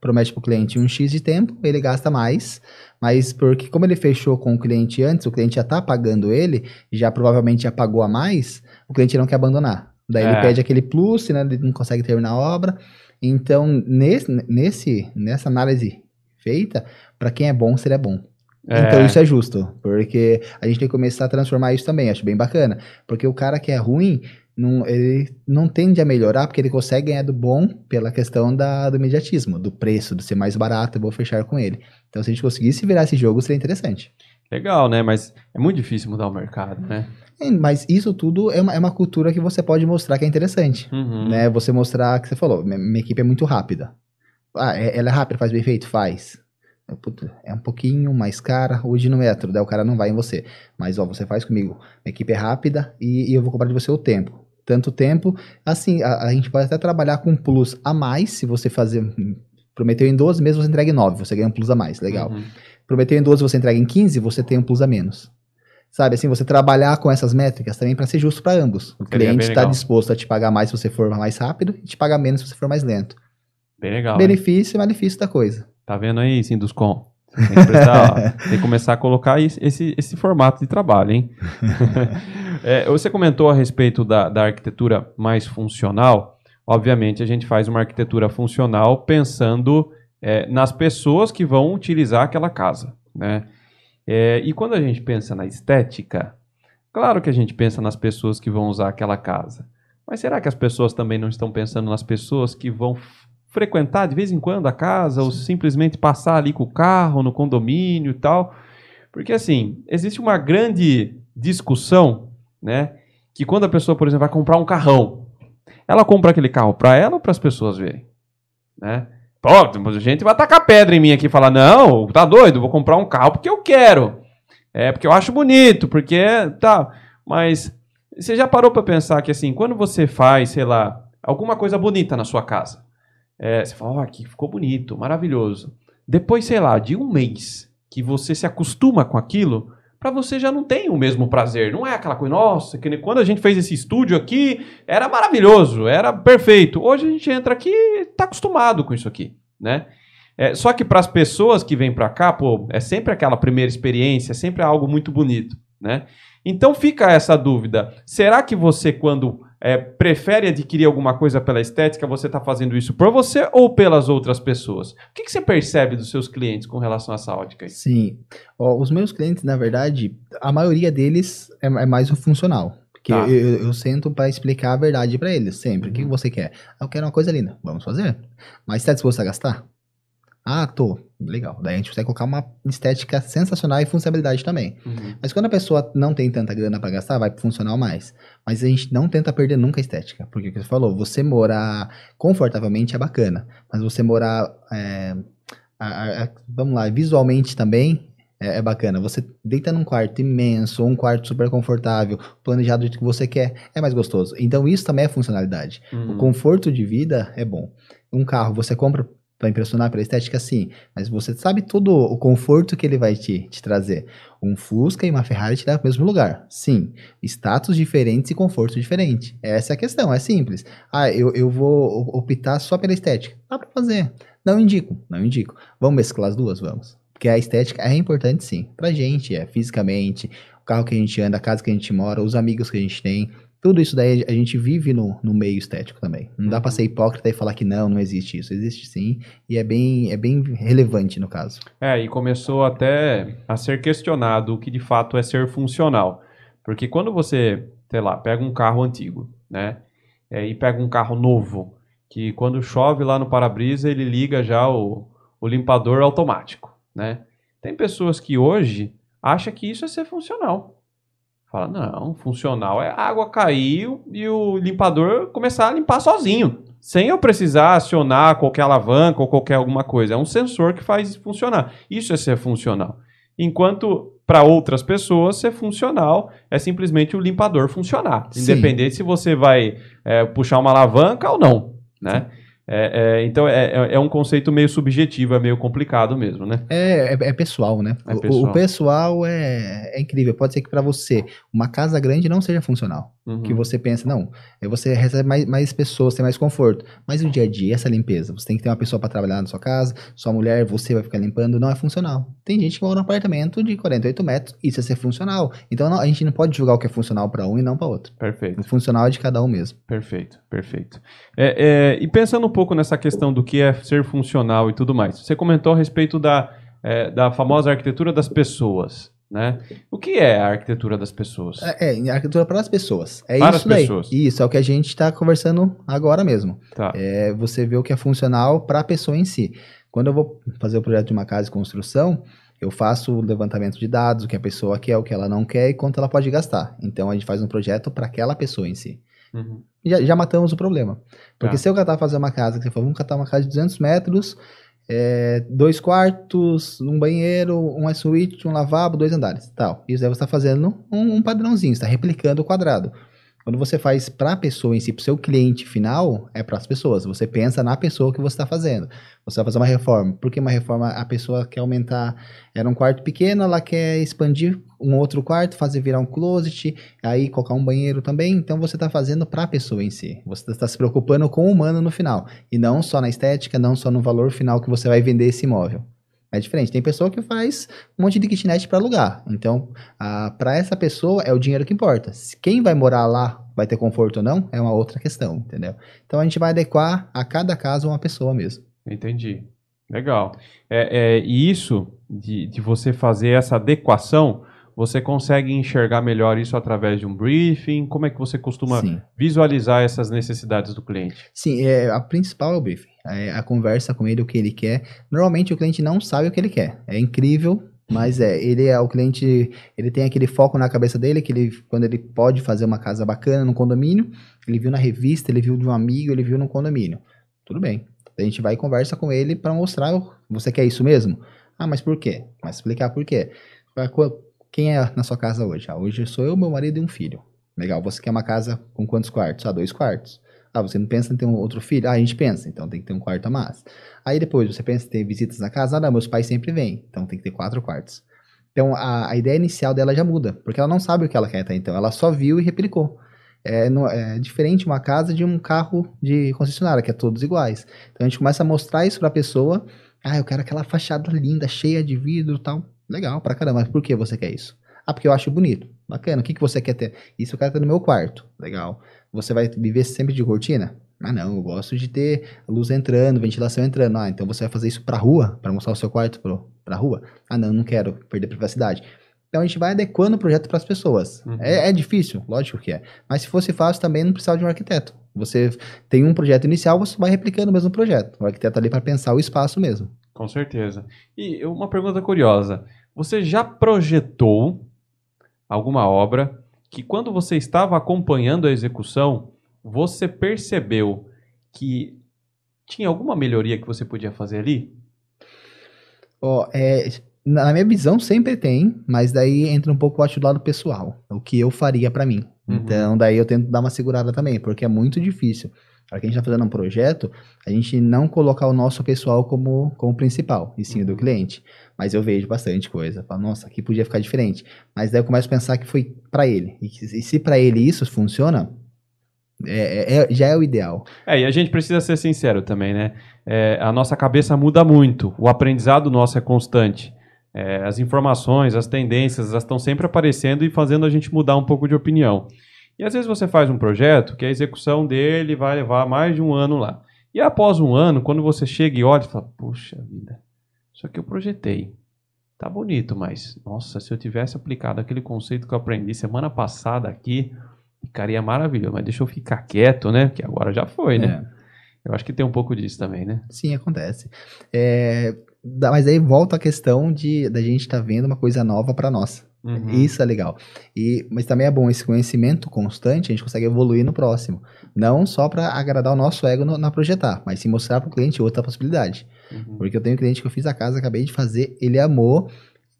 [SPEAKER 2] promete pro cliente um X de tempo, ele gasta mais, mas porque como ele fechou com o cliente antes, o cliente já tá pagando ele, já provavelmente já pagou a mais, o cliente não quer abandonar. Daí
[SPEAKER 1] É.
[SPEAKER 2] ele pede aquele plus, né, ele não consegue terminar a obra. Então, nesse, nesse, nessa análise feita, para quem é bom, seria bom. Então
[SPEAKER 1] É.
[SPEAKER 2] isso é justo, porque a gente tem que começar a transformar isso também, acho bem bacana. Porque o cara que é ruim, não, ele não tende a melhorar porque ele consegue ganhar do bom pela questão da, do imediatismo, do preço, de ser mais barato, eu vou fechar com ele. Então se a gente conseguisse virar esse jogo, seria interessante.
[SPEAKER 1] Legal, né? Mas é muito difícil mudar o mercado, né?
[SPEAKER 2] É, Mas isso tudo é uma, é uma cultura que você pode mostrar que é interessante.
[SPEAKER 1] Uhum.
[SPEAKER 2] Né? Você mostrar que você falou, minha, minha equipe é muito rápida. Ah, é- ela é rápida, faz bem feito? Faz. Puta, É um pouquinho mais cara hoje no metro, daí o cara não vai em você. Mas ó, você faz comigo. Minha equipe é rápida e, e eu vou cobrar de você o tempo. Tanto tempo, assim, a, a gente pode até trabalhar com um plus a mais, se você fazer. Prometeu em 12 meses, você entrega em 9, você ganha um plus a mais, legal.
[SPEAKER 1] Uhum.
[SPEAKER 2] Prometeu em 12, você entrega em 15, você tem um plus a menos. Sabe, assim, você trabalhar com essas métricas também para ser justo para ambos. O
[SPEAKER 1] Seria
[SPEAKER 2] cliente está disposto a te pagar mais se você for mais rápido e te pagar menos se você for mais lento.
[SPEAKER 1] Bem legal.
[SPEAKER 2] Benefício e malefício da coisa.
[SPEAKER 1] Tá vendo aí, Sinduscom? Tem que, prestar, ó, tem que começar a colocar esse, esse, formato de trabalho, hein? É, você comentou a respeito da, da arquitetura mais funcional. Obviamente, a gente faz uma arquitetura funcional pensando é, nas pessoas que vão utilizar aquela casa, né? É, e quando a gente pensa na estética, claro que a gente pensa nas pessoas que vão usar aquela casa. Mas será que as pessoas também não estão pensando nas pessoas que vão frequentar de vez em quando a casa ou simplesmente passar ali com o carro no condomínio e tal? Porque assim, existe uma grande discussão, né? Que quando a pessoa, por exemplo, vai comprar um carrão, ela compra aquele carro para ela ou para as pessoas verem? né? Pô, a gente vai tacar pedra em mim aqui e falar, não, tá doido, vou comprar um carro porque eu quero. É, porque eu acho bonito, porque tá. Mas você já parou para pensar que assim, quando você faz, sei lá, alguma coisa bonita na sua casa, é, você fala, oh, aqui ficou bonito, maravilhoso. Depois, sei lá, de um mês que você se acostuma com aquilo, para você já não tem o mesmo prazer. Não é aquela coisa, nossa, que quando a gente fez esse estúdio aqui, era maravilhoso, era perfeito. Hoje a gente entra aqui e tá acostumado com isso aqui, né? É, só que para as pessoas que vêm para cá, pô, é sempre aquela primeira experiência, é sempre algo muito bonito, né? Então fica essa dúvida: será que você, quando é, prefere adquirir alguma coisa pela estética, você está fazendo isso por você ou pelas outras pessoas? O que, que, você percebe dos seus clientes com relação a essa ótica? Aí?
[SPEAKER 2] Sim, os meus clientes, na verdade, a maioria deles é, é mais o funcional. Porque tá. eu, eu, sento para explicar a verdade para eles, sempre. Uhum. O que uhum. você quer? Eu quero uma coisa linda. Vamos fazer. Mas está disposto a gastar? Ah, tô. Legal. Daí a gente consegue colocar uma estética sensacional e funcionalidade também. Uhum. Mas quando a pessoa não tem tanta grana para gastar, vai funcionar mais. Mas a gente não tenta perder nunca a estética. Porque o que você falou, você morar confortavelmente é bacana. Mas você morar, é, a, a, vamos lá, visualmente também é, é, bacana. Você deita num quarto imenso, ou um quarto super confortável, planejado do jeito que você quer, é mais gostoso. Então isso também é funcionalidade. Uhum. O conforto de vida é bom. Um carro você compra para impressionar pela estética, sim. Mas você sabe todo o conforto que ele vai te, te trazer. Um Fusca e uma Ferrari te dá para o mesmo lugar. Sim. Status diferentes e conforto diferente. Essa é a questão, é simples. Ah, eu, eu vou optar só pela estética. Dá para fazer. Não indico, não indico. Vamos mesclar as duas? Vamos. Porque a estética é importante sim. Pra gente, é fisicamente, o carro que a gente anda, a casa que a gente mora, os amigos que a gente tem. Tudo isso daí a gente vive no, no meio estético também. Não dá para ser hipócrita e falar que não, não existe isso. Existe sim, e é bem, é bem relevante no caso.
[SPEAKER 1] É, e começou até a ser questionado o que de fato é ser funcional. Porque quando você, sei lá, pega um carro antigo, né, é, e pega um carro novo, que quando chove lá no para-brisa ele liga já o, o limpador automático, né? Tem pessoas que hoje acham que isso é ser funcional. Fala, não, funcional é a água cair e o limpador começar a limpar sozinho. Sem eu precisar acionar qualquer alavanca ou qualquer alguma coisa. É um sensor que faz funcionar. Isso é ser funcional. Enquanto para outras pessoas, ser funcional é simplesmente o limpador funcionar. Sim. Independente se você vai é, puxar uma alavanca ou não. Né? É, é, então é, é, é um conceito meio subjetivo, é meio complicado mesmo, né?
[SPEAKER 2] É, é, é pessoal, né? É pessoal. O, o, pessoal é, é incrível. Pode ser que para você uma casa grande não seja funcional. Uhum. Que você pensa, não, você recebe mais, mais pessoas, tem mais conforto. Mas o dia a dia, essa limpeza, você tem que ter uma pessoa para trabalhar na sua casa, sua mulher, você vai ficar limpando, não é funcional. Tem gente que mora num apartamento de 48 metros, isso é ser funcional. Então não, a gente não pode julgar o que é funcional para um e não para outro.
[SPEAKER 1] Perfeito. O
[SPEAKER 2] funcional é de cada um mesmo.
[SPEAKER 1] Perfeito, perfeito. É, é, e pensando um pouco nessa questão do que é ser funcional e tudo mais, você comentou a respeito da, é, da famosa arquitetura das pessoas. Né? O que é a arquitetura das pessoas?
[SPEAKER 2] É, é arquitetura para as pessoas. É
[SPEAKER 1] para
[SPEAKER 2] isso
[SPEAKER 1] as pessoas.
[SPEAKER 2] Daí. Isso, é o que a gente está conversando agora mesmo.
[SPEAKER 1] Tá.
[SPEAKER 2] É você vê o que é funcional para a pessoa em si. Quando eu vou fazer o projeto de uma casa de construção, eu faço o levantamento de dados, o que a pessoa quer, o que ela não quer e quanto ela pode gastar. Então a gente faz um projeto para aquela pessoa em si. Uhum. Já, já, matamos o problema. Porque tá. se eu catar fazer uma casa, que você falou, vamos catar uma casa de 200 metros, é, dois quartos, um banheiro, uma suíte, um lavabo, dois andares, tal. Isso você está fazendo um, um padrãozinho, está replicando o quadrado. Quando você faz para a pessoa em si, para o seu cliente final, é para as pessoas. Você pensa na pessoa que você está fazendo. Você vai fazer uma reforma. Por que uma reforma? A pessoa quer aumentar. Era um quarto pequeno, ela quer expandir um outro quarto, fazer virar um closet, aí colocar um banheiro também. Então você está fazendo para a pessoa em si. Você está se preocupando com o humano no final. E não só na estética, não só no valor final que você vai vender esse imóvel. É diferente. Tem pessoa que faz um monte de kitnet para alugar. Então, para essa pessoa é o dinheiro que importa. Quem vai morar lá vai ter conforto ou não é uma outra questão, entendeu? Então a gente vai adequar a cada caso uma pessoa mesmo.
[SPEAKER 1] Entendi. Legal. É, é, e isso de, de você fazer essa adequação, você consegue enxergar melhor isso através de um briefing? Como é que você costuma Sim. visualizar essas necessidades do cliente?
[SPEAKER 2] Sim, é, a principal é o briefing é, a conversa com ele, o que ele quer. Normalmente o cliente não sabe o que ele quer. É incrível, mas é, ele é o cliente, ele tem aquele foco na cabeça dele, que ele, quando ele pode fazer uma casa bacana no condomínio, ele viu na revista, ele viu de um amigo, ele viu no condomínio. Tudo bem. A gente vai e conversa com ele para mostrar, você quer isso mesmo? Ah, mas por quê? Mas explicar por quê. Quem é na sua casa hoje? Ah, hoje sou eu, meu marido e um filho. Legal, você quer uma casa com quantos quartos? Ah, dois quartos. Ah, você não pensa em ter um outro filho? Ah, a gente pensa, então tem que ter um quarto a mais. Aí depois você pensa em ter visitas na casa? Ah, não, meus pais sempre vêm, então tem que ter quatro quartos. Então a, a ideia inicial dela já muda, porque ela não sabe o que ela quer até então, ela só viu e replicou. É, no, é, diferente uma casa de um carro de concessionária, que é todos iguais. Então a gente começa a mostrar isso para a pessoa. Ah, eu quero aquela fachada linda, cheia de vidro tal. Legal, pra caramba. Mas por que você quer isso? Ah, porque eu acho bonito. Bacana. O que, que você quer ter? Isso eu quero ter no meu quarto. Legal. Você vai viver sempre de cortina? Ah, não, eu gosto de ter luz entrando, ventilação entrando. Ah, então você vai fazer isso pra rua, para mostrar o seu quarto pro, pra rua? Ah, não, não quero perder privacidade. Então a gente vai adequando o projeto para as pessoas. Uhum. É, é, difícil, lógico que é. Mas se fosse fácil também não precisava de um arquiteto. Você tem um projeto inicial, você vai replicando o mesmo projeto. O arquiteto tá ali para pensar o espaço mesmo.
[SPEAKER 1] Com certeza. E uma pergunta curiosa: você já projetou alguma obra que quando você estava acompanhando a execução, você percebeu que tinha alguma melhoria que você podia fazer ali?
[SPEAKER 2] Oh, é, na minha visão sempre tem, mas daí entra um pouco acho do lado pessoal, o que eu faria para mim. Uhum. Então daí eu tento dar uma segurada também, porque é muito difícil. Para quem está fazendo um projeto, a gente não colocar o nosso pessoal como, como principal, e sim o do uhum. cliente. Mas eu vejo bastante coisa. Falo, nossa, aqui podia ficar diferente. Mas daí eu começo a pensar que foi para ele. E, e se para ele isso funciona, é, é, é, já é o ideal.
[SPEAKER 1] É, e a gente precisa ser sincero também, né? É, a nossa cabeça muda muito, o aprendizado nosso é constante. É, as informações, as tendências, elas estão sempre aparecendo e fazendo a gente mudar um pouco de opinião. E às vezes você faz um projeto que a execução dele vai levar mais de um ano lá. E após um ano, quando você chega e olha, fala, puxa vida, isso aqui eu projetei. Tá bonito, mas, nossa, se eu tivesse aplicado aquele conceito que eu aprendi semana passada aqui, ficaria maravilhoso. Mas deixa eu ficar quieto, né? Que agora já foi, né? É. Eu acho que tem um pouco disso também, né?
[SPEAKER 2] Sim, acontece. É, mas aí volta a questão de da gente estar tá vendo uma coisa nova para nós. Uhum. Isso é legal. E, mas também é bom esse conhecimento constante, a gente consegue evoluir no próximo. Não só para agradar o nosso ego no, na projetar, mas sim mostrar para o cliente outra possibilidade. Uhum. Porque eu tenho um cliente que eu fiz a casa, acabei de fazer, ele amou,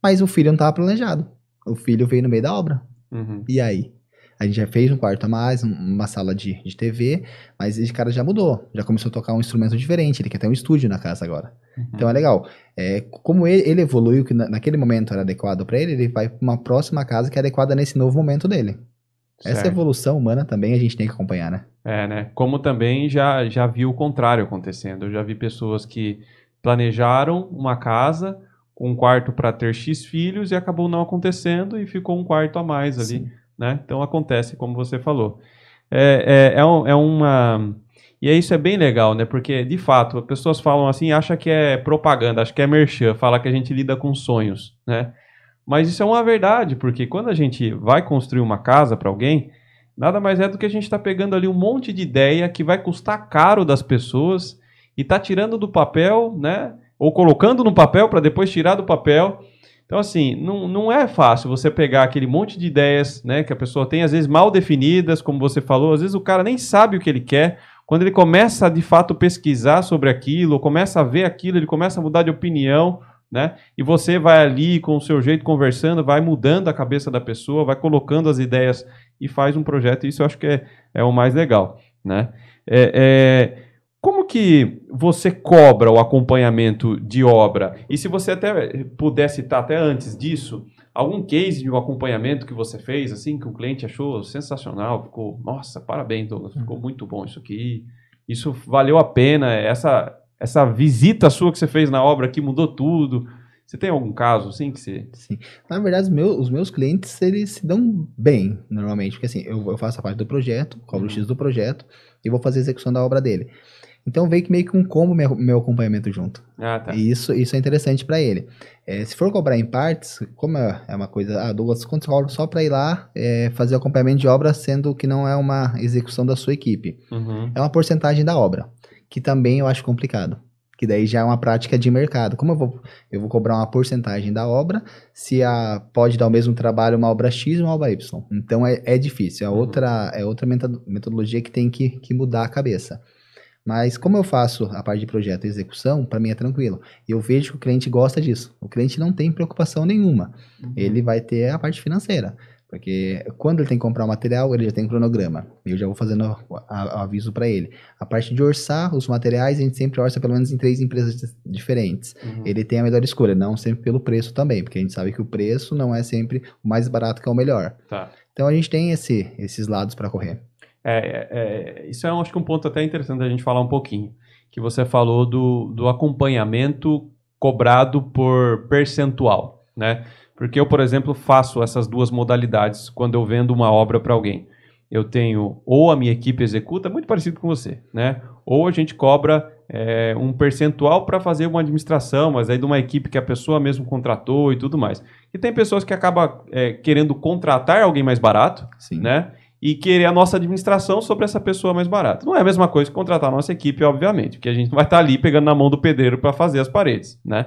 [SPEAKER 2] mas o filho não estava planejado. O filho veio no meio da obra. Uhum. E aí? A gente já fez um quarto a mais, uma sala de, de TV, mas esse cara já mudou, já começou a tocar um instrumento diferente, ele quer ter um estúdio na casa agora. Uhum. Então é legal. É, como ele, ele evoluiu, que na, naquele momento era adequado para ele, ele vai para uma próxima casa que é adequada nesse novo momento dele. Certo. Essa evolução humana também a gente tem que acompanhar, né?
[SPEAKER 1] É, né? Como também já, já vi o contrário acontecendo. Eu já vi pessoas que planejaram uma casa com um quarto para ter X filhos e acabou não acontecendo e ficou um quarto a mais ali. Sim. Né? Então acontece, como você falou. É, é, é, um, é uma. E isso é bem legal, né? Porque, de fato, as pessoas falam assim, acha que é propaganda, acha que é merchan, fala que a gente lida com sonhos, né? Mas isso é uma verdade, porque quando a gente vai construir uma casa para alguém, nada mais é do que a gente está pegando ali um monte de ideia que vai custar caro das pessoas e tá tirando do papel, né? Ou colocando no papel para depois tirar do papel. Então, assim, não, não é fácil você pegar aquele monte de ideias né, que a pessoa tem, às vezes mal definidas, como você falou, às vezes o cara nem sabe o que ele quer. Quando ele começa de fato pesquisar sobre aquilo, começa a ver aquilo, ele começa a mudar de opinião, né? E você vai ali com o seu jeito conversando, vai mudando a cabeça da pessoa, vai colocando as ideias e faz um projeto. Isso eu acho que é, é o mais legal, né? É, é, como que você cobra o acompanhamento de obra? E se você até pudesse citar até antes disso, algum case de um acompanhamento que você fez, assim, que o cliente achou sensacional, ficou, nossa, parabéns, Douglas, ficou uhum. muito bom isso aqui, isso valeu a pena, essa, essa visita sua que você fez na obra aqui mudou tudo. Você tem algum caso, assim, que você...
[SPEAKER 2] Sim. Na verdade, os meus, os meus clientes, eles se dão bem, normalmente, porque assim, eu, eu faço a parte do projeto, cobro o X do projeto, e vou fazer a execução da obra dele. Então veio que meio que um combo meu, meu acompanhamento junto. Ah, tá. E isso, isso é interessante para ele. É, se for cobrar em partes, como é, é uma coisa, ah, Douglas, quanto cobra só para ir lá é, fazer o acompanhamento de obra, sendo que não é uma execução da sua equipe. Uhum. É uma porcentagem da obra, que também eu acho complicado. Que daí já é uma prática de mercado. Como eu vou, eu vou cobrar uma porcentagem da obra, se a, pode dar o mesmo trabalho uma obra X e uma obra Y. Então é, é difícil, é, uhum. outra, é outra metodologia que tem que, que mudar a cabeça. Mas como eu faço a parte de projeto e execução, para mim é tranquilo. Eu vejo que o cliente gosta disso. O cliente não tem preocupação nenhuma. Uhum. Ele vai ter a parte financeira. Porque quando ele tem que comprar o material, ele já tem um cronograma. Eu já vou fazendo o aviso para ele. A parte de orçar os materiais, a gente sempre orça pelo menos em três empresas diferentes. Uhum. Ele tem a melhor escolha, não sempre pelo preço também, porque a gente sabe que o preço não é sempre o mais barato que é o melhor. Tá. Então a gente tem esse, esses lados para correr.
[SPEAKER 1] É, é, é, isso é, acho que um ponto até interessante a gente falar um pouquinho. Que você falou do, do acompanhamento cobrado por percentual, né? Porque eu, por exemplo, faço essas duas modalidades quando eu vendo uma obra para alguém. Eu tenho ou a minha equipe executa, muito parecido com você, né? Ou a gente cobra é, um percentual para fazer uma administração, mas aí de uma equipe que a pessoa mesmo contratou e tudo mais. E tem pessoas que acabam é, querendo contratar alguém mais barato, Sim. né? E querer a nossa administração sobre essa pessoa mais barata. Não é a mesma coisa que contratar a nossa equipe, obviamente, porque a gente vai estar ali pegando na mão do pedreiro para fazer as paredes, né?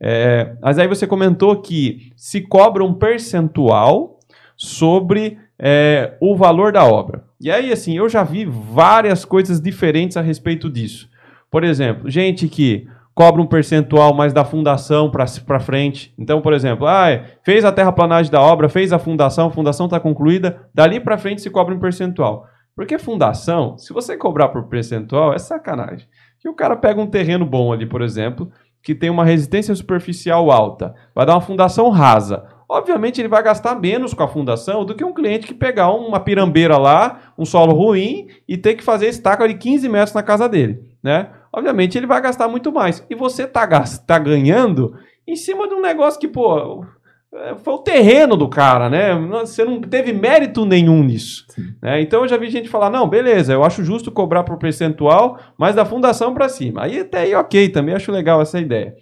[SPEAKER 1] É, mas aí você comentou que se cobra um percentual sobre é, o valor da obra. E aí, assim, eu já vi várias coisas diferentes a respeito disso. Por exemplo, gente que cobra um percentual mais da fundação para frente. Então, por exemplo, ah, fez a terraplanagem da obra, fez a fundação, a fundação está concluída, dali para frente se cobra um percentual. Porque fundação, se você cobrar por percentual, é sacanagem. Que o cara pega um terreno bom ali, por exemplo, que tem uma resistência superficial alta, vai dar uma fundação rasa. Obviamente ele vai gastar menos com a fundação do que um cliente que pegar uma pirambeira lá, um solo ruim e ter que fazer estaca de 15 metros na casa dele, né? Obviamente ele vai gastar muito mais. E você tá, tá ganhando em cima de um negócio que, pô, é, foi o terreno do cara, né? Você não teve mérito nenhum nisso. Né? Então eu já vi gente falar: não, beleza, eu acho justo cobrar por percentual, mas da fundação para cima. Aí até aí, ok, também acho legal essa ideia.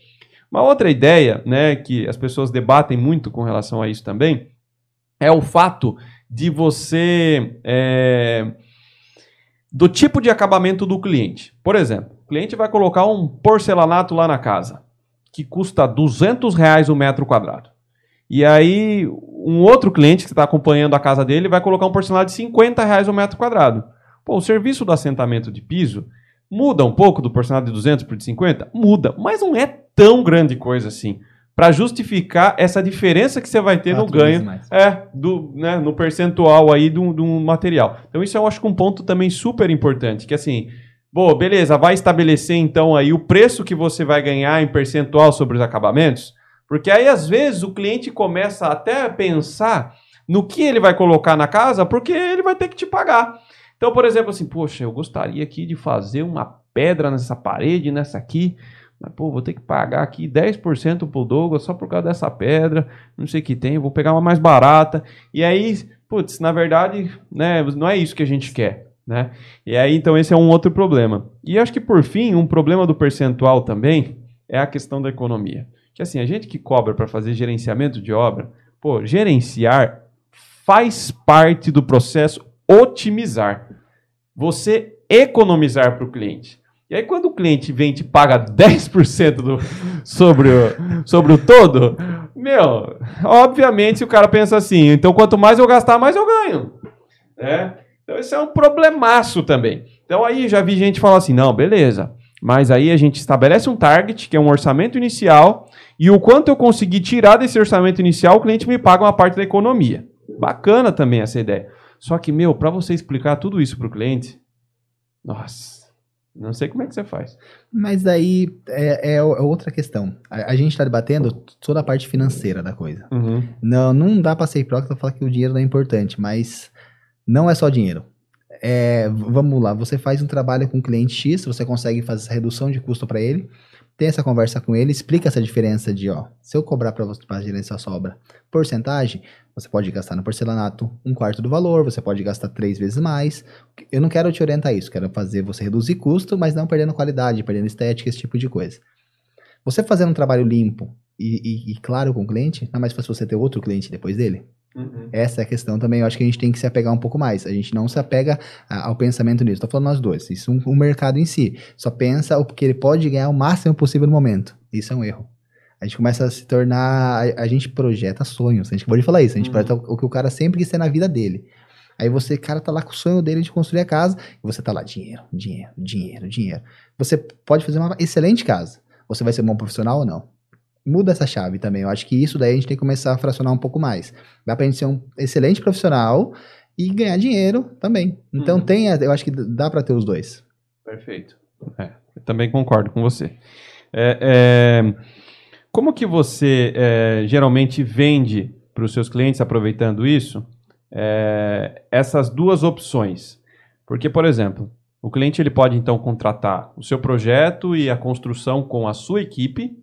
[SPEAKER 1] Uma outra ideia, né, que as pessoas debatem muito com relação a isso também, é o fato de você. É, do tipo de acabamento do cliente. Por exemplo, cliente vai colocar um porcelanato lá na casa, que custa 200 reais o metro quadrado. E aí, um outro cliente que está acompanhando a casa dele vai colocar um porcelanato de 50 reais o metro quadrado. Pô, o serviço do assentamento de piso muda um pouco do porcelanato de 200 para de 50? Muda, mas não é tão grande coisa assim. Para justificar essa diferença que você vai ter no ganho é, do, né, no percentual aí do, do material. Então, isso eu acho que um ponto também super importante, que assim, Bom, beleza, vai estabelecer então aí o preço que você vai ganhar em percentual sobre os acabamentos? Porque aí, às vezes, o cliente começa até a pensar no que ele vai colocar na casa, porque ele vai ter que te pagar. Então, por exemplo, assim, poxa, eu gostaria aqui de fazer uma pedra nessa parede, nessa aqui, mas, pô, vou ter que pagar aqui 10% pro Douglas só por causa dessa pedra, não sei o que tem, vou pegar uma mais barata. E aí, putz, na verdade, né, não é isso que a gente quer, né? E aí, então, esse é um outro problema. E acho que, por fim, um problema do percentual também é a questão da economia que assim, a gente que cobra para fazer gerenciamento de obra, pô, gerenciar faz parte do processo otimizar. Você economizar para o cliente. E aí, quando o cliente vem e te paga 10% do, sobre, o, sobre o todo, meu, obviamente o cara pensa assim, então quanto mais eu gastar, mais eu ganho. Né? Então, esse é um problemaço também. Então, aí já vi gente falar assim: não, beleza, mas aí a gente estabelece um target, que é um orçamento inicial, e o quanto eu conseguir tirar desse orçamento inicial, o cliente me paga uma parte da economia. Bacana também essa ideia. Só que, meu, para você explicar tudo isso para o cliente, nossa, não sei como é que você faz.
[SPEAKER 2] Mas aí é, é, é outra questão. A, a gente está debatendo toda a parte financeira da coisa. Uhum. Não, não dá para ser hipócrita falar que o dinheiro não é importante, mas não é só dinheiro. É, vamos lá, você faz um trabalho com o cliente X, você consegue fazer essa redução de custo para ele tem essa conversa com ele, explica essa diferença de, ó, se eu cobrar para você para gerenciar sua obra porcentagem, você pode gastar no porcelanato um quarto do valor, você pode gastar três vezes mais. Eu não quero te orientar isso, quero fazer você reduzir custo, mas não perdendo qualidade, perdendo estética, esse tipo de coisa. Você fazendo um trabalho limpo e, e, e claro com o cliente, não é mais fácil você ter outro cliente depois dele? Uhum. Essa é a questão também. Eu acho que a gente tem que se apegar um pouco mais. A gente não se apega ao pensamento nisso. Estou falando nós dois. Isso um, o mercado em si. Só pensa o que ele pode ganhar o máximo possível no momento. Isso é um erro. A gente começa a se tornar. A, a gente projeta sonhos. A gente pode falar isso. A gente uhum. projeta o, o que o cara sempre quis ter na vida dele. Aí você, cara, tá lá com o sonho dele de construir a casa, e você tá lá, dinheiro, dinheiro, dinheiro, dinheiro. Você pode fazer uma excelente casa. Você vai ser um bom profissional ou não? Muda essa chave também. Eu acho que isso daí a gente tem que começar a fracionar um pouco mais. Dá pra gente ser um excelente profissional e ganhar dinheiro também. Então
[SPEAKER 1] Uhum.
[SPEAKER 2] tem, a- eu acho que dá pra ter os dois.
[SPEAKER 1] Perfeito. É, eu também concordo com você. É, é, como que você é, geralmente vende para os seus clientes, aproveitando isso, é, essas duas opções? Porque, por exemplo, o cliente ele pode então contratar o seu projeto e a construção com a sua equipe,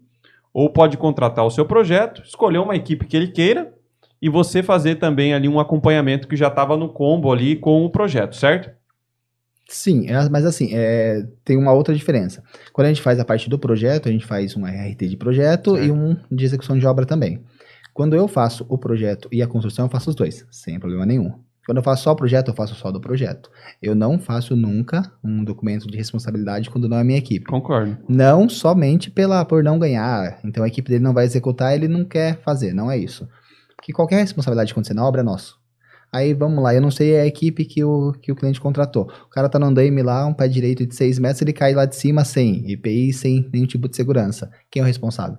[SPEAKER 1] ou pode contratar o seu projeto, escolher uma equipe que ele queira e você fazer também ali um acompanhamento que já estava no combo ali com o projeto, certo?
[SPEAKER 2] Sim, é- mas assim, é, tem uma outra diferença. Quando a gente faz a parte do projeto, a gente faz um RRT de projeto
[SPEAKER 1] Certo.
[SPEAKER 2] e um de execução de obra também. Quando eu faço o projeto e a construção, eu faço os dois, sem problema nenhum. Quando eu faço só o projeto, eu faço só do projeto. Eu não faço nunca um documento de responsabilidade quando não é minha equipe.
[SPEAKER 1] Concordo.
[SPEAKER 2] Não somente pela por não ganhar, então a equipe dele não vai executar, ele não quer fazer, não é isso. Porque qualquer responsabilidade de acontecer na obra é nosso. Aí vamos lá, eu não sei a equipe que o, que o cliente contratou. O cara tá no andaime lá, um pé direito de 6 metros, ele cai lá de cima sem EPI, sem nenhum tipo de segurança. Quem é o responsável?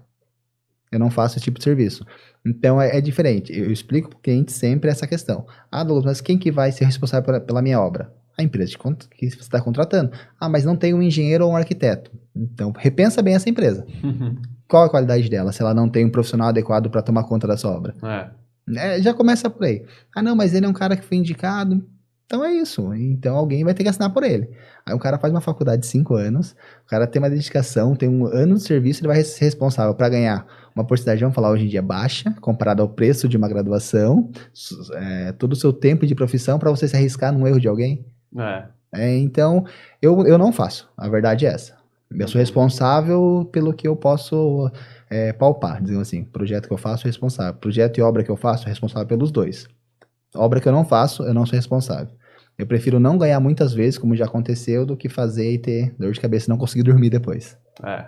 [SPEAKER 2] Eu não faço esse tipo de serviço. Então é, é diferente. Eu explico pro cliente sempre essa questão. Ah, Douglas, mas quem que vai ser responsável pela, pela minha obra? A empresa que você está contratando. Ah, mas não tem um engenheiro ou um arquiteto. Então, repensa bem essa empresa. Qual a qualidade dela, se ela não tem um profissional adequado para tomar conta da sua obra?
[SPEAKER 1] É.
[SPEAKER 2] É, já começa por aí. Ah, não, mas ele é um cara que foi indicado. Então é isso. Então alguém vai ter que assinar por ele. Aí o cara faz uma faculdade de cinco anos, o cara tem uma dedicação, tem um ano de serviço, ele vai ser responsável para ganhar uma porcentagem, vamos falar hoje em dia, baixa, comparado ao preço de uma graduação, é, todo o seu tempo de profissão para você se arriscar num erro de alguém.
[SPEAKER 1] É.
[SPEAKER 2] É, então, eu, eu não faço. A verdade é essa. Eu sou responsável pelo que eu posso é, palpar, dizendo assim. Projeto que eu faço, responsável. Projeto e obra que eu faço, responsável pelos dois. Obra que eu não faço, eu não sou responsável. Eu prefiro não ganhar muitas vezes, como já aconteceu, do que fazer e ter dor de cabeça e não conseguir dormir depois.
[SPEAKER 1] É.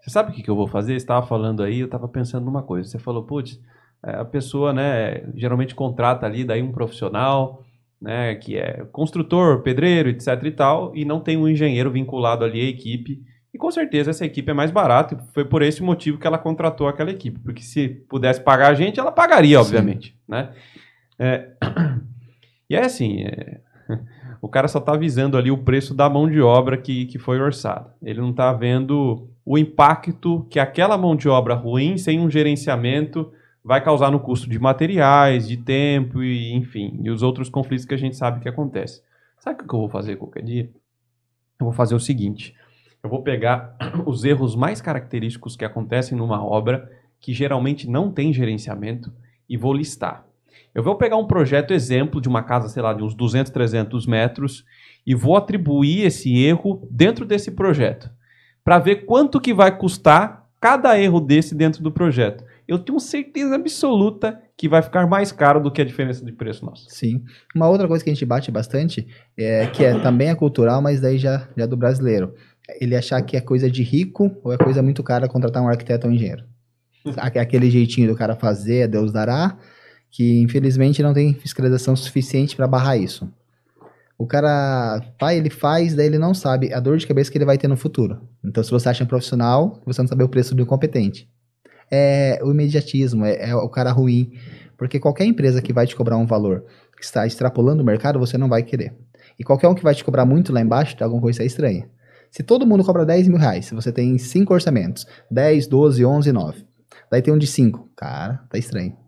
[SPEAKER 1] Você sabe o que, que eu vou fazer? Você estava falando aí, eu estava pensando numa coisa. Você falou, putz, é, a pessoa, né, geralmente contrata ali daí um profissional, né, que é construtor, pedreiro, etc e tal, e não tem um engenheiro vinculado ali à equipe. E com certeza essa equipe é mais barata, e foi por esse motivo que ela contratou aquela equipe. Porque se pudesse pagar a gente, ela pagaria,
[SPEAKER 2] Sim.
[SPEAKER 1] obviamente, né? É, E é assim, é, o cara só está visando ali o preço da mão de obra que, que foi orçada. Ele não está vendo o impacto que aquela mão de obra ruim, sem um gerenciamento, vai causar no custo de materiais, de tempo e, enfim, e os outros conflitos que a gente sabe que acontecem. Sabe o que eu vou fazer qualquer dia? Eu vou fazer o seguinte: eu vou pegar os erros mais característicos que acontecem numa obra que geralmente não tem gerenciamento e vou listar. Eu vou pegar um projeto exemplo de uma casa, sei lá, de uns 200, 300 metros e vou atribuir esse erro dentro desse projeto para ver quanto que vai custar cada erro desse dentro do projeto. Eu tenho certeza absoluta que vai ficar mais caro do que a diferença de preço nossa.
[SPEAKER 2] Sim. Uma outra coisa que a gente bate bastante, é, que é, também é cultural, mas daí já, já do brasileiro. Ele achar que é coisa de rico ou é coisa muito cara contratar um arquiteto ou um engenheiro. Aque- Aquele jeitinho do cara fazer, Deus dará, que infelizmente não tem fiscalização suficiente para barrar isso. O cara vai, ele faz, daí ele não sabe a dor de cabeça que ele vai ter no futuro. Então, se você acha um profissional, você não sabe o preço do incompetente. É o imediatismo, é, é o cara ruim. Porque qualquer empresa que vai te cobrar um valor que está extrapolando o mercado, você não vai querer. E qualquer um que vai te cobrar muito lá embaixo, alguma coisa estranha. Se todo mundo cobra 10 mil reais, se você tem 5 orçamentos, 10, 12, 11, 9, daí tem um de 5, cara, tá estranho.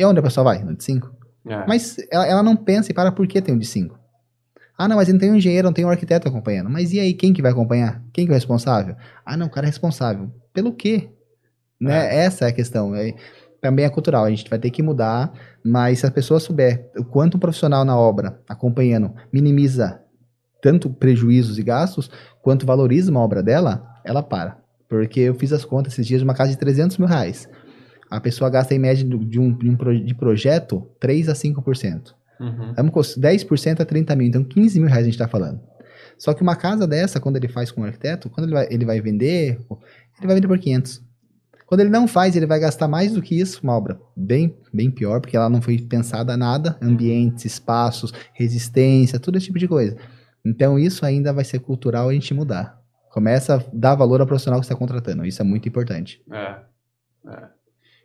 [SPEAKER 2] E onde a pessoa vai? No de 5?
[SPEAKER 1] É.
[SPEAKER 2] Mas ela, ela não pensa e para por que tem um de 5. Ah, não, mas não tem um engenheiro, não tem um arquiteto acompanhando. Mas e aí, quem que vai acompanhar? Quem que é o responsável? Ah, não, o cara é responsável. Pelo quê? Né? Essa é a questão. É- também é cultural, a gente vai ter que mudar, mas se a pessoa souber o quanto um profissional na obra, acompanhando, minimiza tanto prejuízos e gastos, quanto valoriza uma obra dela, ela para. Porque eu fiz as contas esses dias de uma casa de 300 mil reais. A pessoa gasta em média de um, de um pro- de projeto 3 a 5%.
[SPEAKER 1] Uhum.
[SPEAKER 2] Vamos cons- 10% a 30 mil, então 15 mil reais a gente está falando. Só que uma casa dessa, quando ele faz com um arquiteto, quando ele vai, ele vai vender, ele vai vender por 500. Quando ele não faz, ele vai gastar mais do que isso, uma obra bem, bem pior, porque ela não foi pensada nada, ambientes, espaços, resistência, todo esse tipo de coisa. Então isso ainda vai ser cultural a gente mudar. Começa a dar valor ao profissional que está contratando. Isso é muito importante.
[SPEAKER 1] É. É,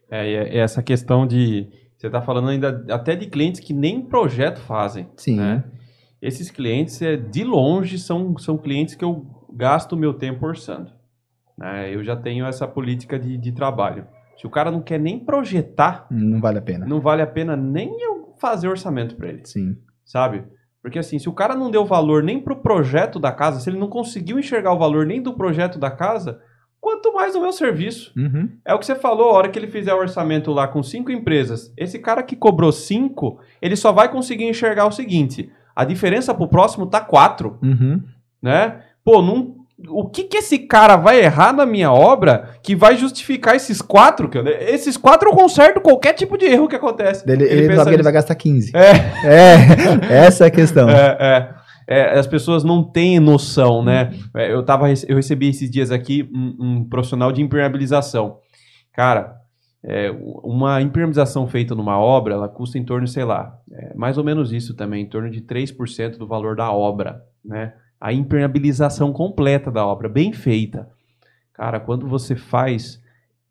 [SPEAKER 1] é, é essa questão de. Você está falando ainda até de clientes que nem projeto fazem.
[SPEAKER 2] Sim.
[SPEAKER 1] Né? Esses clientes, é, de longe, são, são clientes que eu gasto o meu tempo orçando. Né? Eu já tenho essa política de, de trabalho. Se o cara não quer nem projetar,
[SPEAKER 2] Não vale a pena.
[SPEAKER 1] não vale a pena nem eu fazer orçamento para ele,
[SPEAKER 2] Sim.
[SPEAKER 1] sabe? Porque assim, se o cara não deu valor nem pro projeto da casa, se ele não conseguiu enxergar o valor nem do projeto da casa, quanto mais do meu serviço.
[SPEAKER 2] Uhum.
[SPEAKER 1] É o que você falou, a hora que ele fizer o orçamento lá com cinco empresas, esse cara que cobrou cinco, ele só vai conseguir enxergar o seguinte: a diferença pro próximo tá quatro,
[SPEAKER 2] Uhum.
[SPEAKER 1] né? Pô, não, o que que esse cara vai errar na minha obra que vai justificar esses quatro? que eu- Esses quatro eu conserto qualquer tipo de erro que acontece.
[SPEAKER 2] Ele, ele,
[SPEAKER 1] pensa
[SPEAKER 2] sabe que ele
[SPEAKER 1] nisso.
[SPEAKER 2] vai gastar 15.
[SPEAKER 1] É.
[SPEAKER 2] É, essa é a questão.
[SPEAKER 1] É, é. É, as pessoas não têm noção, né? É, eu, tava, eu recebi esses dias aqui um, um profissional de impermeabilização. Cara, é, uma impermeabilização feita numa obra, ela custa em torno, sei lá, é, mais ou menos isso também, em torno de 3% do valor da obra, né? A impermeabilização completa da obra, bem feita. Cara, quando você faz,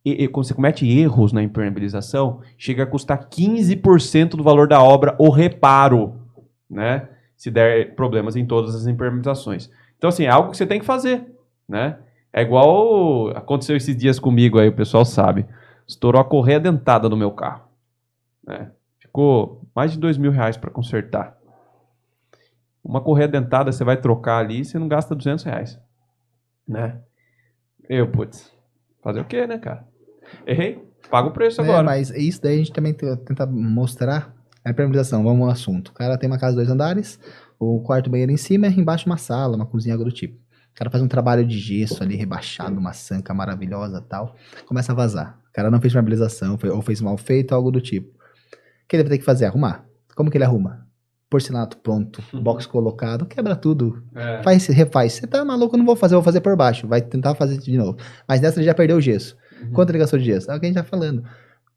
[SPEAKER 1] e- e quando você comete erros na impermeabilização, chega a custar 15% do valor da obra o reparo, né? Se der problemas em todas as impermeabilizações. Então, assim, é algo que você tem que fazer, né? É igual aconteceu esses dias comigo aí, o pessoal sabe. Estourou a correia dentada no meu carro. né? Ficou mais de dois mil reais para consertar. Uma correia dentada você vai trocar ali, você não gasta 200 reais. Né? Eu, putz, fazer o quê, né, cara? Errei, paga o preço
[SPEAKER 2] É,
[SPEAKER 1] agora.
[SPEAKER 2] mas isso daí a gente também te- tenta mostrar a impermeabilização. Vamos ao assunto. O cara tem uma casa de dois andares, o quarto banheiro em cima, embaixo uma sala, uma cozinha, algo do tipo. O cara faz um trabalho de gesso ali, rebaixado, uma sanca maravilhosa tal. Começa a vazar. O cara não fez impermeabilização, foi- ou fez mal feito, algo do tipo. O que ele vai ter que fazer? Arrumar. Como que ele arruma? Porcelanato pronto, box colocado, quebra tudo.
[SPEAKER 1] É.
[SPEAKER 2] Faz, refaz. Você tá maluco, eu não vou fazer, eu vou fazer por baixo. Vai tentar fazer de novo. Mas nessa ele já perdeu o gesso.
[SPEAKER 1] Uhum.
[SPEAKER 2] Quanto ele gastou de gesso? É o que a gente tá falando.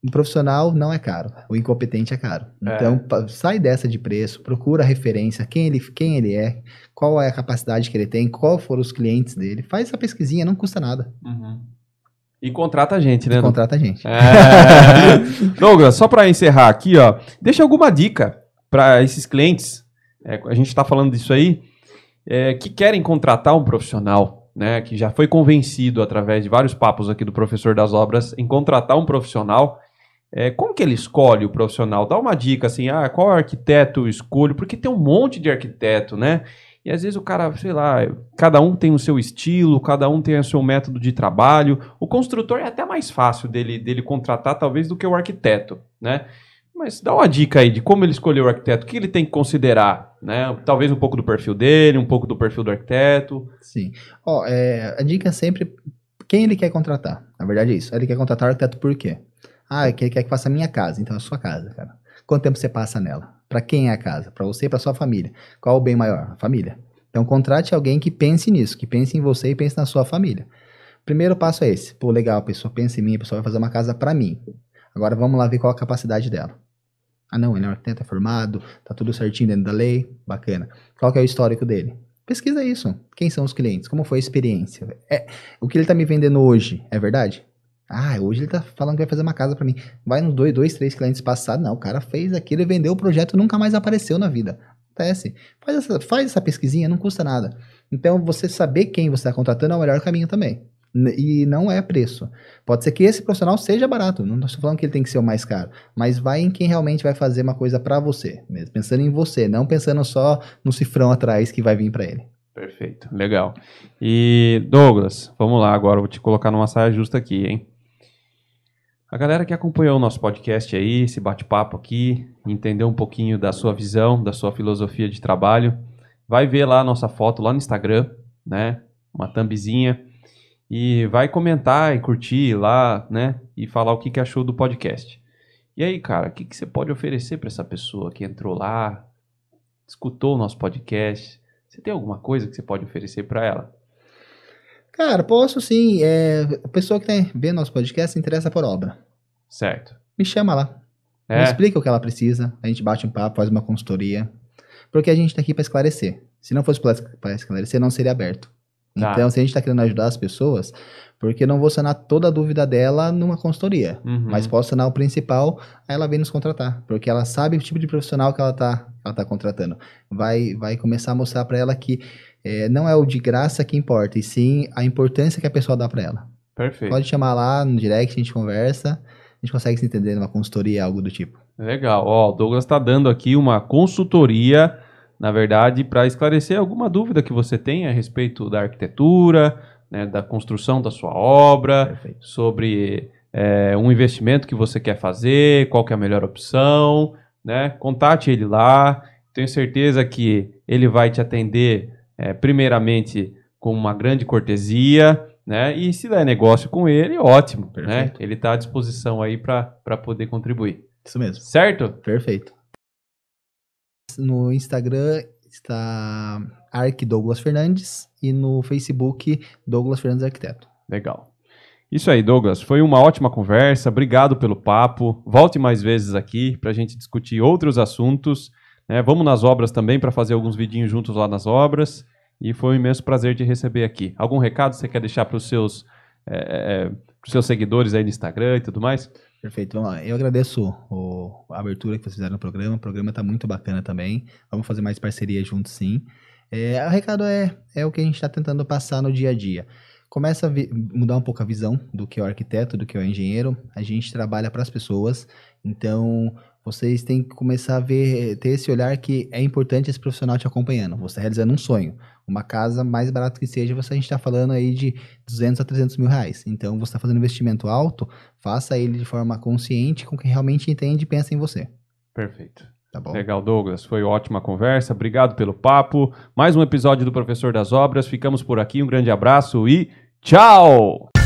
[SPEAKER 2] Um profissional não é caro. O incompetente é caro.
[SPEAKER 1] É.
[SPEAKER 2] Então, sai dessa de preço, procura a referência, quem ele, quem ele é, qual é a capacidade que ele tem, qual foram os clientes dele. Faz essa pesquisinha, não custa nada.
[SPEAKER 1] Uhum. E contrata a gente, né?
[SPEAKER 2] E contrata a gente.
[SPEAKER 1] É. Douglas, só para encerrar aqui, ó, deixa alguma dica para esses clientes. é, a gente está falando disso aí, é, que querem contratar um profissional, né? Que já foi convencido através de vários papos aqui do professor das obras em contratar um profissional. É, como que ele escolhe o profissional? Dá uma dica assim, ah, qual arquiteto eu escolho? Porque tem um monte de arquiteto, né? E às vezes o cara, sei lá, cada um tem o seu estilo, cada um tem o seu método de trabalho. O construtor é até mais fácil dele, dele contratar, talvez, do que o arquiteto, né? Mas dá uma dica aí de como ele escolheu o arquiteto, o que ele tem que considerar, né? Talvez um pouco do perfil dele, um pouco do perfil do arquiteto.
[SPEAKER 2] Sim. Ó, é, a dica é sempre quem ele quer contratar. Na verdade é isso. Ele quer contratar o arquiteto por quê? Ah, que ele quer que faça a minha casa. Então é a sua casa, cara. Quanto tempo você passa nela? Para quem é a casa? Para você e para sua família. Qual o bem maior? A família. Então contrate alguém que pense nisso, que pense em você e pense na sua família. Primeiro passo é esse. Pô, legal, a pessoa pensa em mim, a pessoa vai fazer uma casa para mim. Agora vamos lá ver qual a capacidade dela. Ah, não, ele é um arquiteto, é formado, tá tudo certinho dentro da lei, bacana. Qual que é o histórico dele? Pesquisa isso. Quem são os clientes? Como foi a experiência? É, o que ele tá me vendendo hoje é verdade? Ah, hoje ele tá falando que vai fazer uma casa para mim. Vai nos dois, dois, três clientes passados. Não, o cara fez aquilo e vendeu o projeto nunca mais apareceu na vida. Acontece. Faz essa, faz essa pesquisinha, não custa nada. Então, você saber quem você está contratando é o melhor caminho também. E não é preço. Pode ser que esse profissional seja barato. Não estou falando que ele tem que ser o mais caro. Mas vai em quem realmente vai fazer uma coisa para você. mesmo, Pensando em você, não pensando só no cifrão atrás que vai vir para ele.
[SPEAKER 1] Perfeito, legal. E Douglas, vamos lá agora, vou te colocar numa saia justa aqui, hein? A galera que acompanhou o nosso podcast aí, esse bate-papo aqui, entendeu um pouquinho da sua visão, da sua filosofia de trabalho, vai ver lá a nossa foto lá no Instagram, né? Uma thumbzinha. E vai comentar e curtir lá, né? E falar o que, que achou do podcast. E aí, cara, o que, que você pode oferecer para essa pessoa que entrou lá, escutou o nosso podcast? Você tem alguma coisa que você pode oferecer para ela?
[SPEAKER 2] Cara, posso sim. É, a pessoa que tem, vê nosso podcast se interessa por obra.
[SPEAKER 1] Certo.
[SPEAKER 2] Me chama lá. Me
[SPEAKER 1] É,
[SPEAKER 2] explica o que ela precisa. A gente bate um papo, faz uma consultoria. Porque a gente tá aqui para esclarecer. Se não fosse para esclarecer, não seria aberto.
[SPEAKER 1] Tá.
[SPEAKER 2] Então, se a gente tá querendo ajudar as pessoas, porque não vou sanar toda a dúvida dela numa consultoria.
[SPEAKER 1] uhum.
[SPEAKER 2] Mas posso sanar o principal, aí ela vem nos contratar. Porque ela sabe o tipo de profissional que ela tá, ela tá contratando. Vai, vai começar a mostrar para ela que é, não é o de graça que importa, e sim a importância que a pessoa dá para ela.
[SPEAKER 1] Perfeito.
[SPEAKER 2] Pode chamar lá no direct, a gente conversa, a gente consegue se entender numa consultoria, algo do tipo.
[SPEAKER 1] Legal. Ó, o Douglas está dando aqui uma consultoria, na verdade, para esclarecer alguma dúvida que você tem a respeito da arquitetura, né, da construção da sua obra,
[SPEAKER 2] Perfeito.
[SPEAKER 1] sobre é, um investimento que você quer fazer, qual que é a melhor opção, né? Contate ele lá. Tenho certeza que ele vai te atender, é, primeiramente, com uma grande cortesia, né? E se der negócio com ele, ótimo, né?
[SPEAKER 2] Perfeito.
[SPEAKER 1] Ele está à disposição aí para poder contribuir.
[SPEAKER 2] Isso mesmo.
[SPEAKER 1] Certo?
[SPEAKER 2] Perfeito. No Instagram está Arc Douglas Fernandes e no Facebook Douglas Fernandes Arquiteto.
[SPEAKER 1] Legal. Isso aí, Douglas. Foi uma ótima conversa. Obrigado pelo papo. Volte mais vezes aqui para a gente discutir outros assuntos. Né? Vamos nas obras também para fazer alguns vidinhos juntos lá nas obras. E foi um imenso prazer te receber aqui. Algum recado você quer deixar para os seus, é, pros seus seguidores aí no Instagram e tudo mais?
[SPEAKER 2] Perfeito. Vamos lá. Eu agradeço o- a abertura que vocês fizeram no programa. O programa está muito bacana também. Vamos fazer mais parceria juntos, sim. É, o recado é, é o que a gente está tentando passar no dia a dia. Começa a mudar um pouco a visão do que é o arquiteto, do que é o engenheiro. A gente trabalha para as pessoas, então vocês têm que começar a ver, ter esse olhar que é importante esse profissional te acompanhando. Você está realizando um sonho. Uma casa, mais barata que seja, você, a gente está falando aí de 200 a 300 mil reais. Então, você está fazendo investimento alto, faça ele de forma consciente com quem realmente entende e pensa em você.
[SPEAKER 1] Perfeito.
[SPEAKER 2] Tá bom?
[SPEAKER 1] Legal, Douglas. Foi ótima conversa. Obrigado pelo papo. Mais um episódio do Professor das Obras. Ficamos por aqui. Um grande abraço e tchau!